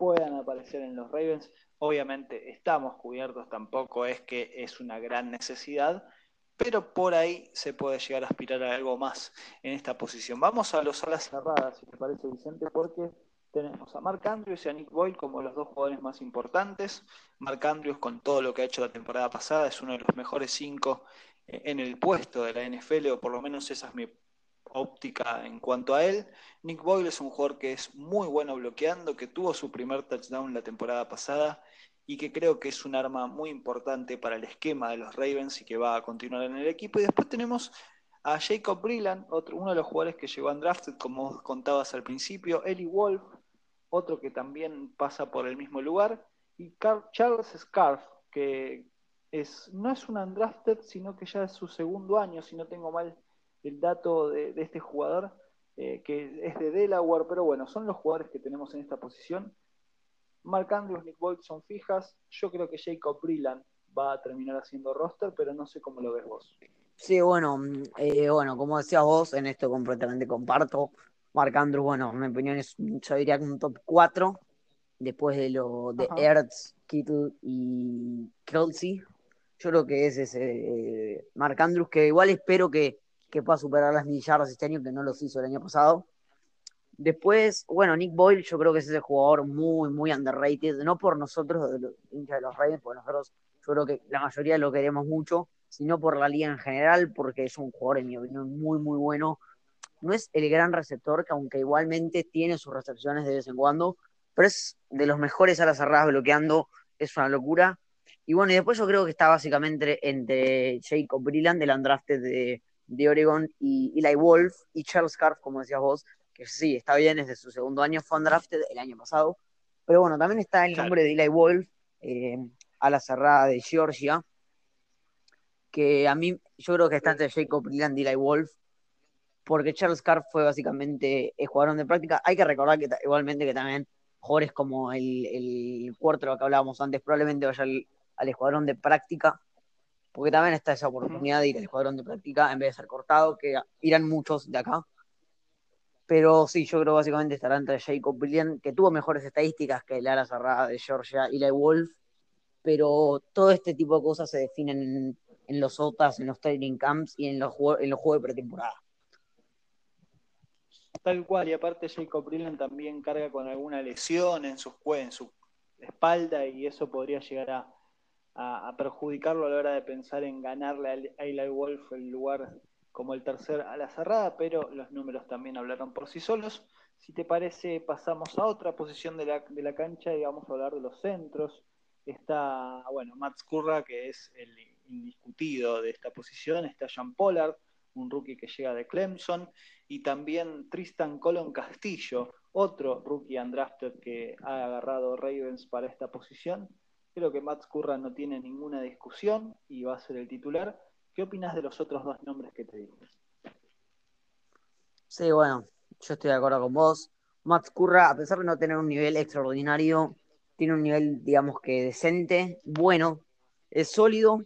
puedan aparecer en los Ravens. Obviamente estamos cubiertos, tampoco es que es una gran necesidad, pero por ahí se puede llegar a aspirar a algo más en esta posición. Vamos a los alas cerradas, si te parece, Vicente, porque tenemos a Mark Andrews y a Nick Boyle como los dos jugadores más importantes. Mark Andrews, con todo lo que ha hecho la temporada pasada, es uno de los mejores cinco eh, en el puesto de la NFL, o por lo menos esa es mi óptica en cuanto a él. Nick Boyle es un jugador que es muy bueno bloqueando, que tuvo su primer touchdown la temporada pasada y que creo que es un arma muy importante para el esquema de los Ravens y que va a continuar en el equipo. Y después tenemos a Jacob Brilland, otro, uno de los jugadores que llegó a Drafted, como contabas al principio, Eli Wolf, otro que también pasa por el mismo lugar, y Charles Scarf, que es, no es un undrafted, sino que ya es su segundo año, si no tengo mal el dato de, este jugador, eh, que es de Delaware, pero bueno, son los jugadores que tenemos en esta posición. Mark Andrews, Nick Boyd son fijas. Yo creo que Jacob Brilland va a terminar haciendo roster, pero no sé cómo lo ves vos. Sí, bueno, eh, bueno, como decías vos, en esto completamente comparto. Mark Andrews, bueno, en mi opinión es, yo diría que un top 4, después de lo de Ertz, Kittle y Kelsey. Yo creo que es ese eh, Mark Andrews, que igual espero que, que pueda superar las millardas este año, que no los hizo el año pasado. Después, bueno, Nick Boyle, yo creo que es ese jugador muy, muy underrated, no por nosotros, de los hinchas de los Ravens, porque nosotros, yo creo que la mayoría lo queremos mucho, sino por la liga en general, porque es un jugador, en mi opinión, muy, muy bueno. No es el gran receptor, que aunque igualmente tiene sus recepciones de vez en cuando, pero es de los mejores a las cerradas bloqueando, es una locura. Y bueno, y después yo creo que está básicamente entre Jacob Brilland, del undrafted de, de Oregon, y Eli Wolf, y Charles Scarf, como decías vos, que sí, está bien, es de su segundo año, fue undrafted el año pasado. Pero bueno, también está el nombre de Eli Wolf, eh, a la cerrada de Georgia, que a mí, yo creo que está entre Jacob Brilland y Eli Wolf, porque Charles Carr fue básicamente el jugador de práctica. Hay que recordar que igualmente que también jugadores como el, el cuarto que hablábamos antes probablemente vaya al, escuadrón de práctica, porque también está esa oportunidad de ir al escuadrón de práctica en vez de ser cortado, que irán muchos de acá. Pero sí, yo creo básicamente estará entre Jacob Brilliant, que tuvo mejores estadísticas que el ala cerrada de Georgia y la Wolf, pero todo este tipo de cosas se definen en, los OTAs, en los training camps y en los, en los juegos de pretemporada. Tal cual, y aparte Jacob Brilliant también carga con alguna lesión en, sus, en su espalda y eso podría llegar a, perjudicarlo a la hora de pensar en ganarle a Eli Wolf el lugar como el tercer a la cerrada, pero los números también hablaron por sí solos. Si te parece, pasamos a otra posición de la, cancha y vamos a hablar de los centros. Está, bueno, Matt Scurra, que es el indiscutido de esta posición. Está Jean Pollard, un rookie que llega de Clemson. Y también Tristan Colon Castillo, otro rookie undrafted que ha agarrado Ravens para esta posición. Creo que Matt Scurra no tiene ninguna discusión y va a ser el titular. ¿Qué opinas de los otros dos nombres que te dije? Sí, bueno, yo estoy de acuerdo con vos. Matt Curra, a pesar de no tener un nivel extraordinario, tiene un nivel, digamos que decente, bueno, es sólido.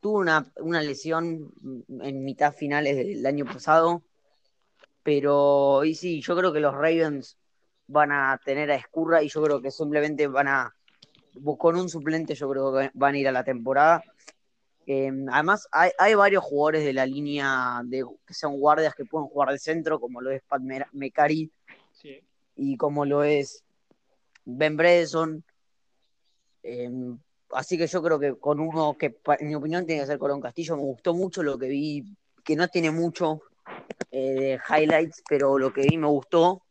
Tuvo una, una lesión en mitad finales del año pasado, pero y sí, yo creo que los Ravens van a tener a Escurra y yo creo que simplemente van a, con un suplente, yo creo que van a ir a la temporada Em, además, hay, varios jugadores de la línea de que sean guardias que pueden jugar de centro, como lo es Pat Mecari y como lo es Ben Bredson. Em, así que yo creo que con uno que, en mi opinión, tiene que ser Colón Castillo. Me gustó mucho lo que vi, que no tiene mucho eh, de highlights, pero lo que vi me gustó.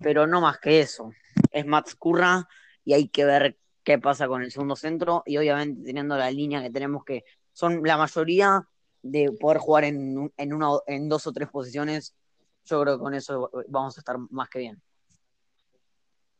Pero no más que eso. Es Max Curra y hay que ver qué pasa con el segundo centro y obviamente teniendo la línea que tenemos que son la mayoría de poder jugar en, en, una, en dos o tres posiciones, yo creo que con eso vamos a estar más que bien.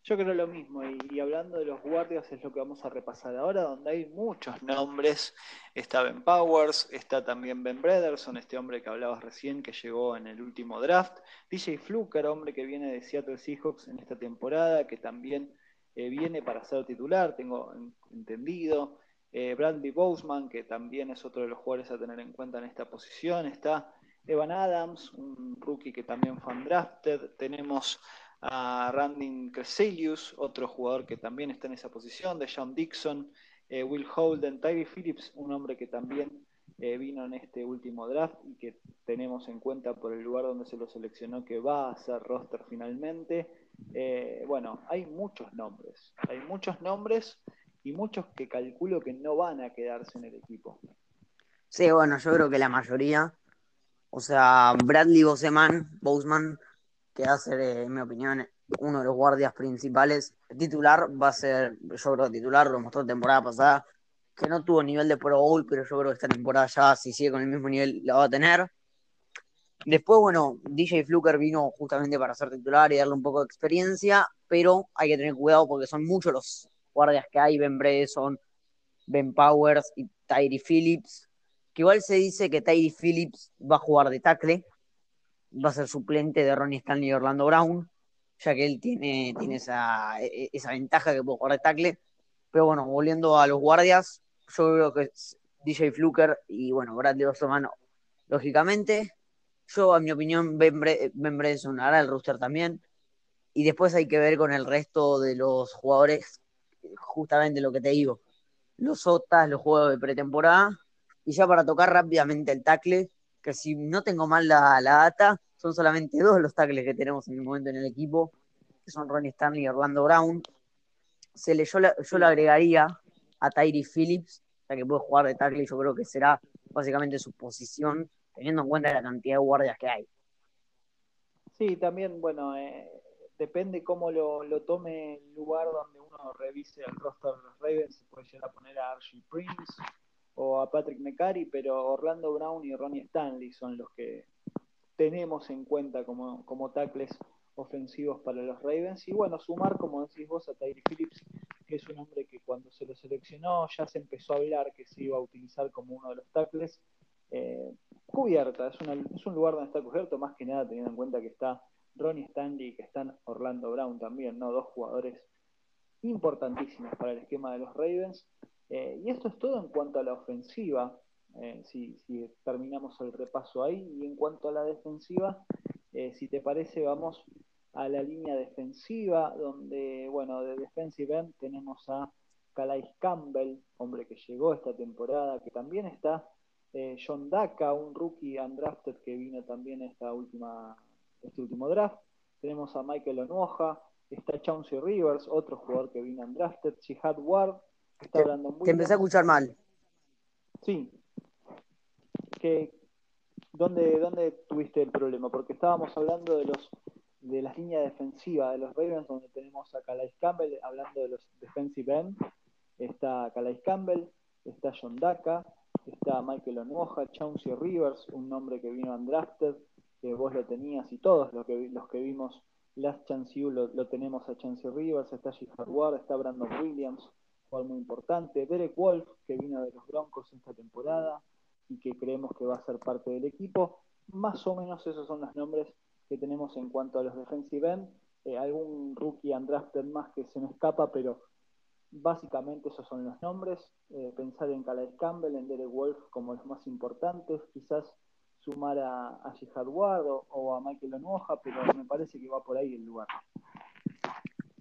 Yo creo lo mismo, y, hablando de los guardias es lo que vamos a repasar ahora, donde hay muchos nombres. Está Ben Powers, está también Ben Brederson, este hombre que hablabas recién, que llegó en el último draft. DJ Fluker, hombre que viene de Seattle Seahawks en esta temporada, que también eh, viene para ser titular, tengo entendido. Eh, Bradley Boseman, que también es otro de los jugadores a tener en cuenta en esta posición. Está Evan Adams, un rookie que también fue undrafted. Tenemos a Randy Creselius, otro jugador que también está en esa posición. De John Dixon, eh, Will Holden, Tyree Phillips, un hombre que también eh, vino en este último draft y que tenemos en cuenta por el lugar donde se lo seleccionó que va a ser roster finalmente. bueno, hay muchos nombres, hay muchos nombres y muchos que calculo que no van a quedarse en el equipo. Sí, bueno, yo creo que la mayoría, o sea, Bradley Boseman, Boseman, que va a ser, en mi opinión, uno de los guardias principales. titular va a ser, yo creo, titular, lo mostró temporada pasada, que no tuvo nivel de Pro Bowl, pero yo creo que esta temporada ya, si sigue con el mismo nivel, la va a tener. Después, bueno, DJ Fluker vino justamente para ser titular y darle un poco de experiencia, pero hay que tener cuidado porque son muchos los guardias que hay, Ben Bredesen, Ben Powers y Tyree Phillips, que igual se dice que Tyree Phillips va a jugar de tackle, va a ser suplente de Ronnie Stanley y Orlando Brown, ya que él tiene, tiene esa, e, e, esa ventaja que puede jugar de tackle. Pero bueno, volviendo a los guardias, yo creo que es DJ Fluker y bueno, Bradley Osman, lógicamente. Yo, a mi opinión, Ben, Bre hará el rooster también. Y después hay que ver con el resto de los jugadores, justamente lo que te digo, los OTAs, los juegos de pretemporada. Y ya para tocar rápidamente el tackle, que si no tengo mal la, la data, son solamente dos los tackles que tenemos en el momento en el equipo, que son Ronnie Stanley y Orlando Brown. Se le, yo, yo le agregaría a Tyree Phillips, ya que puede jugar de tackle y yo creo que será básicamente su posición, teniendo en cuenta la cantidad de guardias que hay. Sí, también, bueno, eh, depende cómo lo, tome el lugar donde uno revise el roster de los Ravens, se puede llegar a poner a Archie Prince o a Patrick McCarry, pero Orlando Brown y Ronnie Stanley son los que tenemos en cuenta como, como tackles ofensivos para los Ravens. Y bueno, sumar, como decís vos, a Tyree Phillips, que es un hombre que cuando se lo seleccionó ya se empezó a hablar que se iba a utilizar como uno de los tackles. Eh, cubierta, es, es un lugar donde está cubierto, más que nada teniendo en cuenta que está Ronnie Stanley y que están Orlando Brown también, ¿no? Dos jugadores importantísimos para el esquema de los Ravens. Eh, y esto es todo en cuanto a la ofensiva. Eh, si, terminamos el repaso ahí. Y en cuanto a la defensiva, eh, si te parece, vamos a la línea defensiva, donde, bueno, de defensive end tenemos a Calais Campbell, hombre que llegó esta temporada, que también está John Daka, un rookie undrafted que vino también esta última, este último draft. Tenemos a Michael Onoja, está Chauncey Rivers, otro jugador que vino undrafted, Jihad Ward, está hablando muy Te empecé a escuchar mal. Sí, que, ¿dónde, ¿dónde tuviste el problema? Porque estábamos hablando de los de las líneas defensivas de los Ravens, donde tenemos a Calais Campbell, hablando de los defensive end, está Calais Campbell, está John Daka, está Michael Onoja, Chauncey Rivers, un nombre que vino undrafted, que vos lo tenías y todos los que, los que vimos Last Chance You lo, tenemos a Chauncey Rivers, está G. Ward, está Brandon Williams, jugador muy importante, Derek Wolf, que vino de los Broncos esta temporada, y que creemos que va a ser parte del equipo. Más o menos esos son los nombres que tenemos en cuanto a los defensive end. Eh, algún rookie undrafted más que se me escapa, pero básicamente esos son los nombres. Eh, pensar en Calais Campbell, en Derek Wolf como los más importantes. Quizás sumar a, a Jihad Ward o, a Michael Onoja, pero me parece que va por ahí el lugar.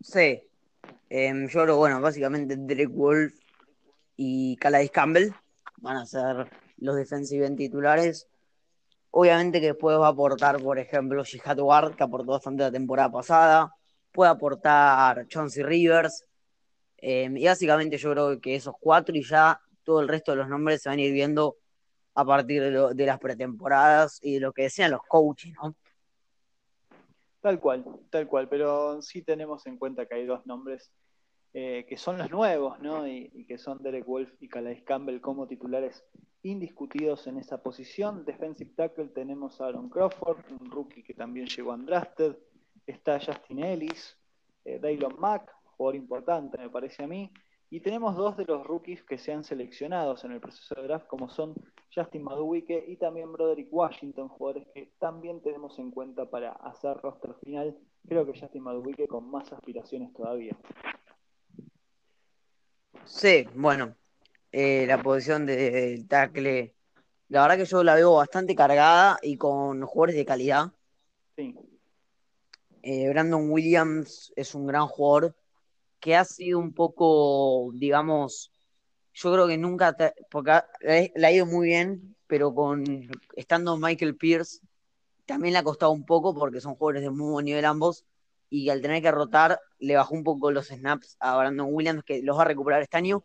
Sí. Em, yo creo, bueno, básicamente Derek Wolf y Calais Campbell van a ser los defensive titulares. Obviamente que después va a aportar, por ejemplo, Jihad Ward, que aportó bastante la temporada pasada. Puede aportar Chauncey Rivers. Eh, y básicamente yo creo que esos cuatro y ya todo el resto de los nombres se van a ir viendo a partir de, las pretemporadas y de lo que decían los coaches, ¿no? Tal cual, tal cual, pero sí tenemos en cuenta que hay dos nombres eh, que son los nuevos, ¿no? Y, que son Derek Wolf y Calais Campbell como titulares indiscutidos en esa posición. Defensive tackle tenemos a Aaron Crawford, un rookie que también llegó undrafted. Está Justin Ellis, eh, Daylon Mack, jugador importante me parece a mí. Y tenemos dos de los rookies que se han seleccionado en el proceso de draft, como son Justin Maduike y también Broderick Washington, jugadores que también tenemos en cuenta para hacer roster final. Creo que Justin Maduike con más aspiraciones todavía. Sí, bueno, eh, la posición del tackle, la verdad que yo la veo bastante cargada y con jugadores de calidad. Sí. Eh, Brandon Williams es un gran jugador que ha sido un poco, digamos, yo creo que nunca, porque le ha ido muy bien, pero con estando Michael Pierce también le ha costado un poco porque son jugadores de muy buen nivel ambos y al tener que rotar le bajó un poco los snaps a Brandon Williams, que los va a recuperar este año.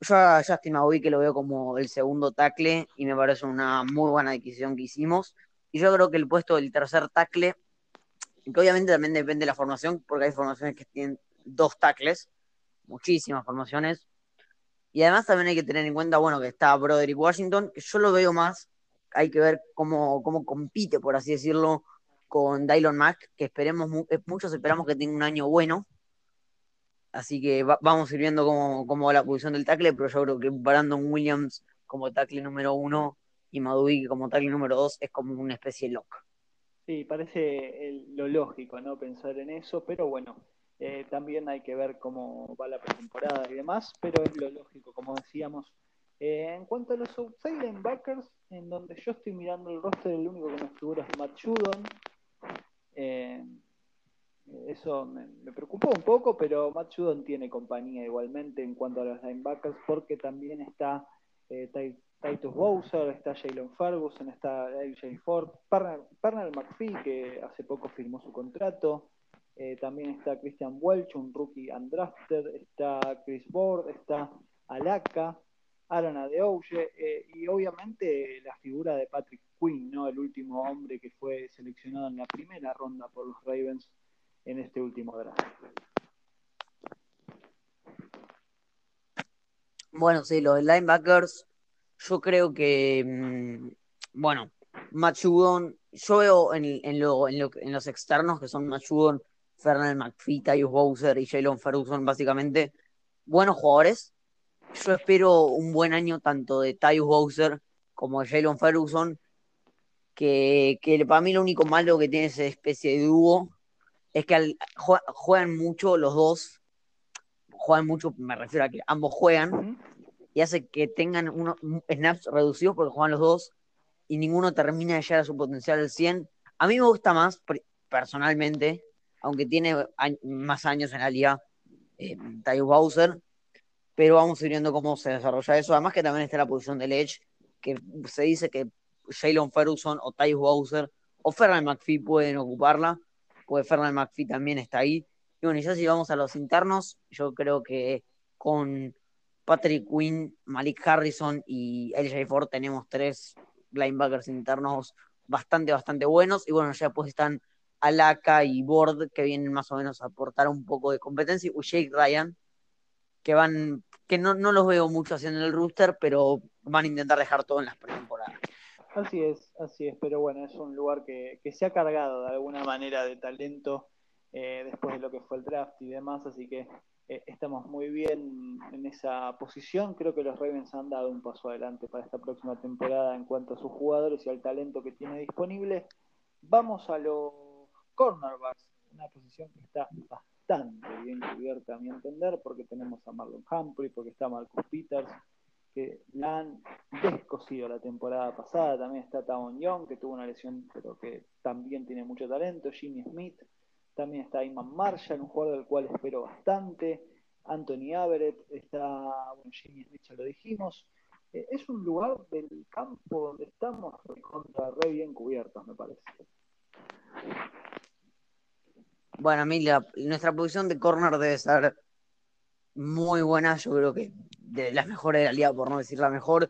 Yo a Justin que lo veo como el segundo tackle y me parece una muy buena decisión que hicimos. Y yo creo que el puesto del tercer tackle que obviamente también depende de la formación, porque hay formaciones que tienen dos tackles, muchísimas formaciones. Y además también hay que tener en cuenta, bueno, que está Broderick Washington, que yo lo veo más, hay que ver cómo, cómo compite, por así decirlo, con Dylon Mack, que esperemos, muchos esperamos que tenga un año bueno. Así que vamos a ir viendo cómo, cómo, la posición del tackle, pero yo creo que Brandon Williams como tackle número uno y Maduiki como tackle número dos es como una especie de lock. Sí, parece lo lógico, ¿no? Pensar en eso, pero bueno, eh, también hay que ver cómo va la pretemporada y demás, pero es lo lógico, como decíamos. Eh, en cuanto a los outside linebackers, en donde yo estoy mirando el roster, el único que me figura es Matt Judon. Eh, eso me, preocupó un poco, pero Matt Judon tiene compañía igualmente en cuanto a los linebackers, porque también está Titus Bowser, está Jalen Ferguson, está AJ Ford, Pernell McPhee, que hace poco firmó su contrato, eh, también está Christian Welch, un rookie undrafted, está Chris Board, está Alaka, Aaron Adeoye, eh, y obviamente la figura de Patrick Quinn, ¿no? el último hombre que fue seleccionado en la primera ronda por los Ravens en este último draft. Bueno, sí, los linebackers yo creo que, mm, bueno, Machudon, yo veo en, los externos que son Machudon, Fernand McPhee, Tyus Bowser y Jalen Ferguson, básicamente, buenos jugadores. Yo espero un buen año tanto de Tyus Bowser como de Jalen Ferguson, que, que, para mí lo único malo que tiene esa especie de dúo es que juegan mucho los dos, juegan mucho, me refiero a que ambos juegan, y hace que tengan unos snaps reducidos porque juegan los dos y ninguno termina de llegar a su potencial al 100. A mí me gusta más, personalmente, aunque tiene más años en la liga, eh, Bowser, pero vamos a ir viendo cómo se desarrolla eso. Además que también está la posición del Edge, que se dice que Jalen Ferguson o Tyus Bowser o Fernand McPhee pueden ocuparla, pues Fernand McPhee también está ahí. Y bueno, ya si vamos a los internos, yo creo que con Patrick Quinn, Malik Harrison y LJ Ford tenemos tres linebackers internos bastante, bastante buenos. Y bueno, ya pues están Alaka y Board que vienen más o menos a aportar un poco de competencia. Y Jake Ryan, que van, que no, no los veo mucho haciendo el rooster, pero van a intentar dejar todo en las pretemporadas. Así es, así es, pero bueno, es un lugar que, se ha cargado de alguna manera de talento eh, después de lo que fue el draft y demás, así que eh, estamos muy bien en esa posición. Creo que los Ravens han dado un paso adelante para esta próxima temporada en cuanto a sus jugadores y al talento que tiene disponible. Vamos a los cornerbacks, una posición que está bastante bien cubierta a mi entender, porque tenemos a Marlon Humphrey, porque está Marcus Peters, que la han descosido la temporada pasada. También está Tavon Young, que tuvo una lesión, pero que también tiene mucho talento. Jimmy Smith, también está Iman Marshall, un jugador del cual espero bastante. Anthony Everett, está, bueno, Jimmy Smith ya lo dijimos. Eh, es un lugar del campo donde estamos contra re bien cubiertos, me parece. Bueno, a mí nuestra posición de corner debe ser muy buena, yo creo que de las mejores de la liga, por no decir la mejor.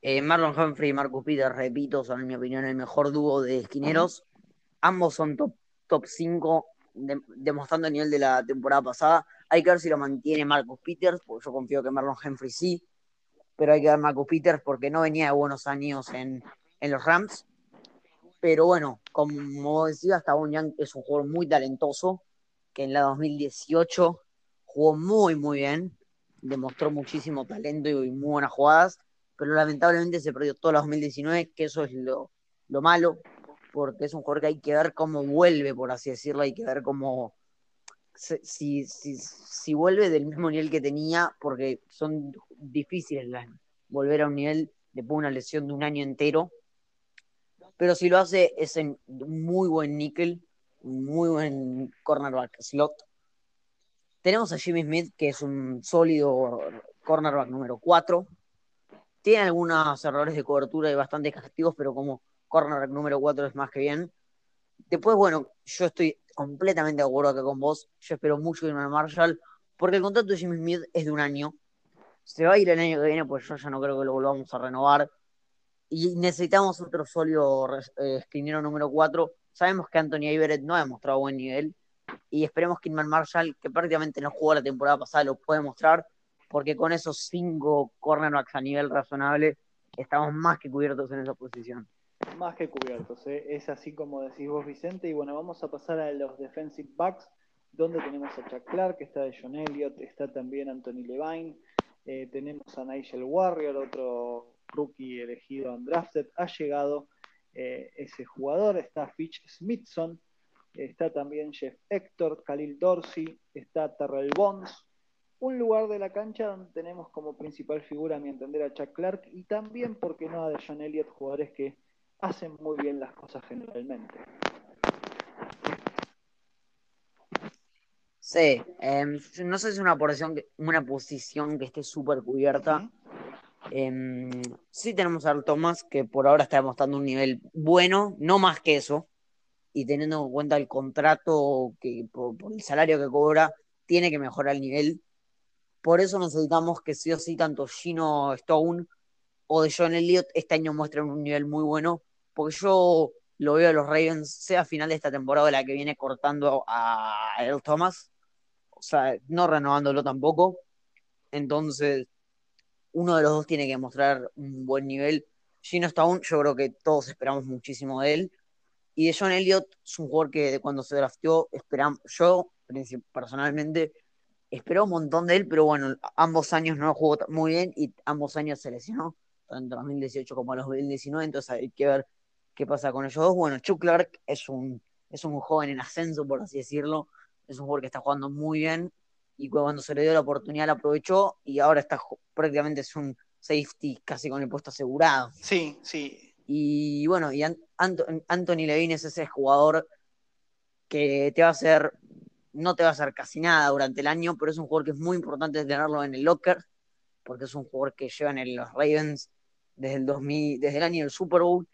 Eh, Marlon Humphrey y Marcus Peters, repito, son en mi opinión el mejor dúo de esquineros. Ambos son top, top 5 demostrando el nivel de la temporada pasada. Hay que ver si lo mantiene Marcus Peters, porque yo confío que Marlon Humphrey sí, pero hay que ver Marcus Peters porque no venía de buenos años en, los Rams. Pero bueno, como decía, hasta Young es un jugador muy talentoso, que en la 2018 jugó muy, muy bien, demostró muchísimo talento y muy buenas jugadas, pero lamentablemente se perdió toda la 2019, que eso es lo, lo malo, porque es un jugador que hay que ver cómo vuelve, por así decirlo, hay que ver cómo, si, si, si vuelve del mismo nivel que tenía, porque son difíciles volver a un nivel después de una lesión de un año entero, pero si lo hace es en muy buen níquel, muy buen cornerback slot. Tenemos a Jimmy Smith, que es un sólido cornerback número 4. Tiene algunos errores de cobertura y bastante castigos, pero como corner número 4 es más que bien. Después, bueno, yo estoy completamente de acuerdo acá con vos. Yo espero mucho de Marshall, porque el contrato de Jimmy Smith es de un año. Se va a ir el año que viene, pues yo ya no creo que lo volvamos a renovar. Y necesitamos otro sólido eh, esquinero número 4, Sabemos que Anthony Everett no ha demostrado buen nivel y esperemos que Inman Marshall, que prácticamente no jugó la temporada pasada, lo puede mostrar, porque con esos cinco cornerbacks a nivel razonable estamos más que cubiertos en esa posición. Más que cubiertos, ¿eh? es así como decís vos, Vicente. Y bueno, vamos a pasar a los defensive backs, donde tenemos a Chuck Clark, está de John Elliott, está también Anthony Levine, eh, tenemos a Nigel Warrior, otro rookie elegido en drafted. Ha llegado eh, ese jugador, está Fitch Smithson, está también Jeff Hector, Khalil Dorsey, está Terrell Bonds. Un lugar de la cancha donde tenemos como principal figura, a mi entender, a Chuck Clark y también, porque no, a de John Elliott, jugadores que hacen muy bien las cosas generalmente. Sí, em, no sé si es una posición que, una posición que esté súper cubierta. Em, sí tenemos a Thomas, que por ahora está demostrando un nivel bueno, no más que eso, y teniendo en cuenta el contrato que por, el salario que cobra, tiene que mejorar el nivel. Por eso necesitamos que sí o sí tanto Gino Stone o de John Elliott este año muestren un nivel muy bueno porque yo lo veo a los Ravens, sea final de esta temporada la que viene cortando a Earl Thomas, o sea, no renovándolo tampoco. Entonces, uno de los dos tiene que mostrar un buen nivel. Gino Stone, yo creo que todos esperamos muchísimo de él. Y de John Elliott es un jugador que cuando se drafteó, esperamos, yo personalmente espero un montón de él, pero bueno, ambos años no jugó muy bien y ambos años se lesionó, tanto en 2018 como en 2019, entonces hay que ver qué pasa con ellos dos. Bueno, Chuck Clark es un, es un joven en ascenso, por así decirlo. Es un jugador que está jugando muy bien y cuando se le dio la oportunidad la aprovechó y ahora está prácticamente es un safety casi con el puesto asegurado. Sí, sí. Y bueno, y Anthony Levine es ese jugador que te va a hacer, no te va a hacer casi nada durante el año, pero es un jugador que es muy importante tenerlo en el locker, porque es un jugador que lleva en los Ravens desde el 2000, desde el año del Super Bowl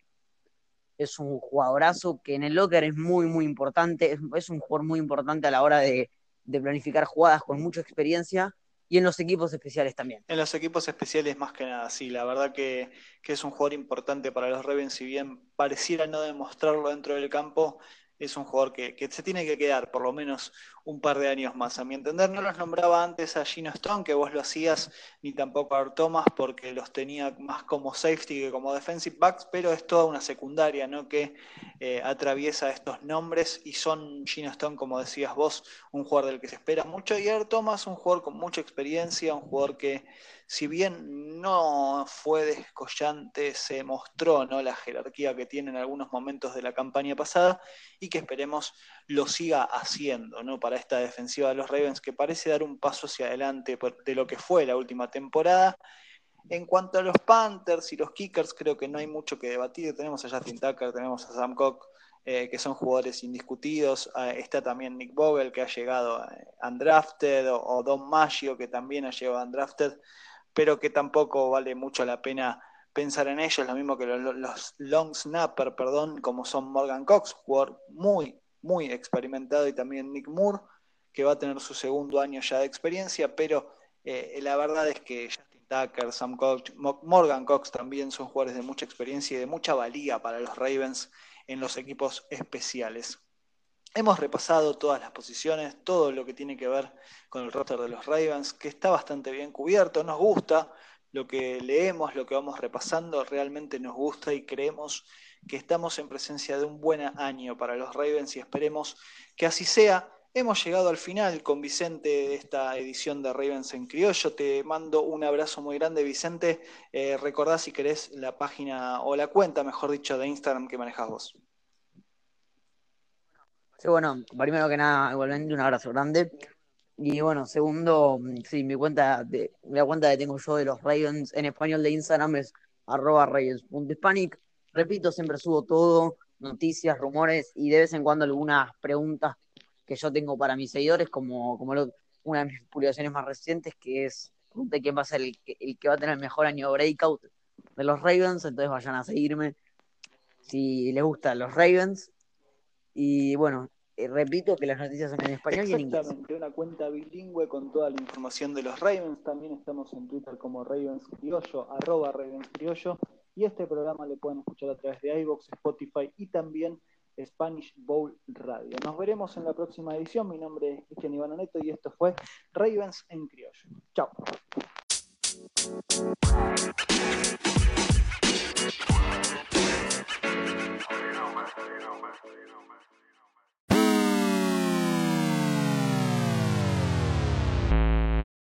es un jugadorazo que en el locker es muy, muy importante, es, un jugador muy importante a la hora de, planificar jugadas con mucha experiencia y en los equipos especiales también. En los equipos especiales más que nada, sí, la verdad que, que es un jugador importante para los Ravens, si bien pareciera no demostrarlo dentro del campo, es un jugador que, se tiene que quedar por lo menos un par de años más. A mi entender, no los nombraba antes a Gino Stone, que vos lo hacías, ni tampoco a Thomas, porque los tenía más como safety que como defensive backs, pero es toda una secundaria ¿no? que eh, atraviesa estos nombres y son Gino Stone, como decías vos, un jugador del que se espera mucho, y Art Thomas, un jugador con mucha experiencia, un jugador que si bien no fue descollante, se mostró ¿no? la jerarquía que tiene en algunos momentos de la campaña pasada y que esperemos lo siga haciendo ¿no? para esta defensiva de los Ravens, que parece dar un paso hacia adelante de lo que fue la última temporada. En cuanto a los Panthers y los Kickers, creo que no hay mucho que debatir. Tenemos a Justin Tucker, tenemos a Sam Cook, eh, que son jugadores indiscutidos. Ah, está también Nick Vogel, que ha llegado eh, undrafted, o, o Don Maggio, que también ha llegado undrafted pero que tampoco vale mucho la pena pensar en ellos, lo mismo que los, long snapper, perdón, como son Morgan Cox, jugador muy, muy experimentado, y también Nick Moore, que va a tener su segundo año ya de experiencia, pero eh, la verdad es que Justin Tucker, Sam Cox, Morgan Cox también son jugadores de mucha experiencia y de mucha valía para los Ravens en los equipos especiales. Hemos repasado todas las posiciones, todo lo que tiene que ver con el roster de los Ravens, que está bastante bien cubierto, nos gusta lo que leemos, lo que vamos repasando, realmente nos gusta y creemos que estamos en presencia de un buen año para los Ravens y esperemos que así sea. Hemos llegado al final con Vicente de esta edición de Ravens en Criollo. Te mando un abrazo muy grande, Vicente. Eh, si querés la página o la cuenta, mejor dicho, de Instagram que manejas vos. Sí, bueno, primero que nada, igualmente un abrazo grande. Y bueno, segundo, sí, mi cuenta de, la cuenta que tengo yo de los Ravens en español de Instagram es arroba ravens.hispanic. Repito, siempre subo todo, noticias, rumores y de vez en cuando algunas preguntas que yo tengo para mis seguidores, como, como una de mis publicaciones más recientes, que es de quién va a ser el, el que va a tener el mejor año breakout de los Ravens, entonces vayan a seguirme si les gustan los Ravens y bueno, eh, repito que las noticias son en español y en inglés. Exactamente, una cuenta bilingüe con toda la información de los Ravens. También estamos en Twitter como Ravens Criollo, arroba Ravens Criollo. Y este programa le pueden escuchar a través de iBox, Spotify y también Spanish Bowl Radio. Nos veremos en la próxima edición. Mi nombre es Cristian Iván y esto fue Ravens en Criollo. Chao.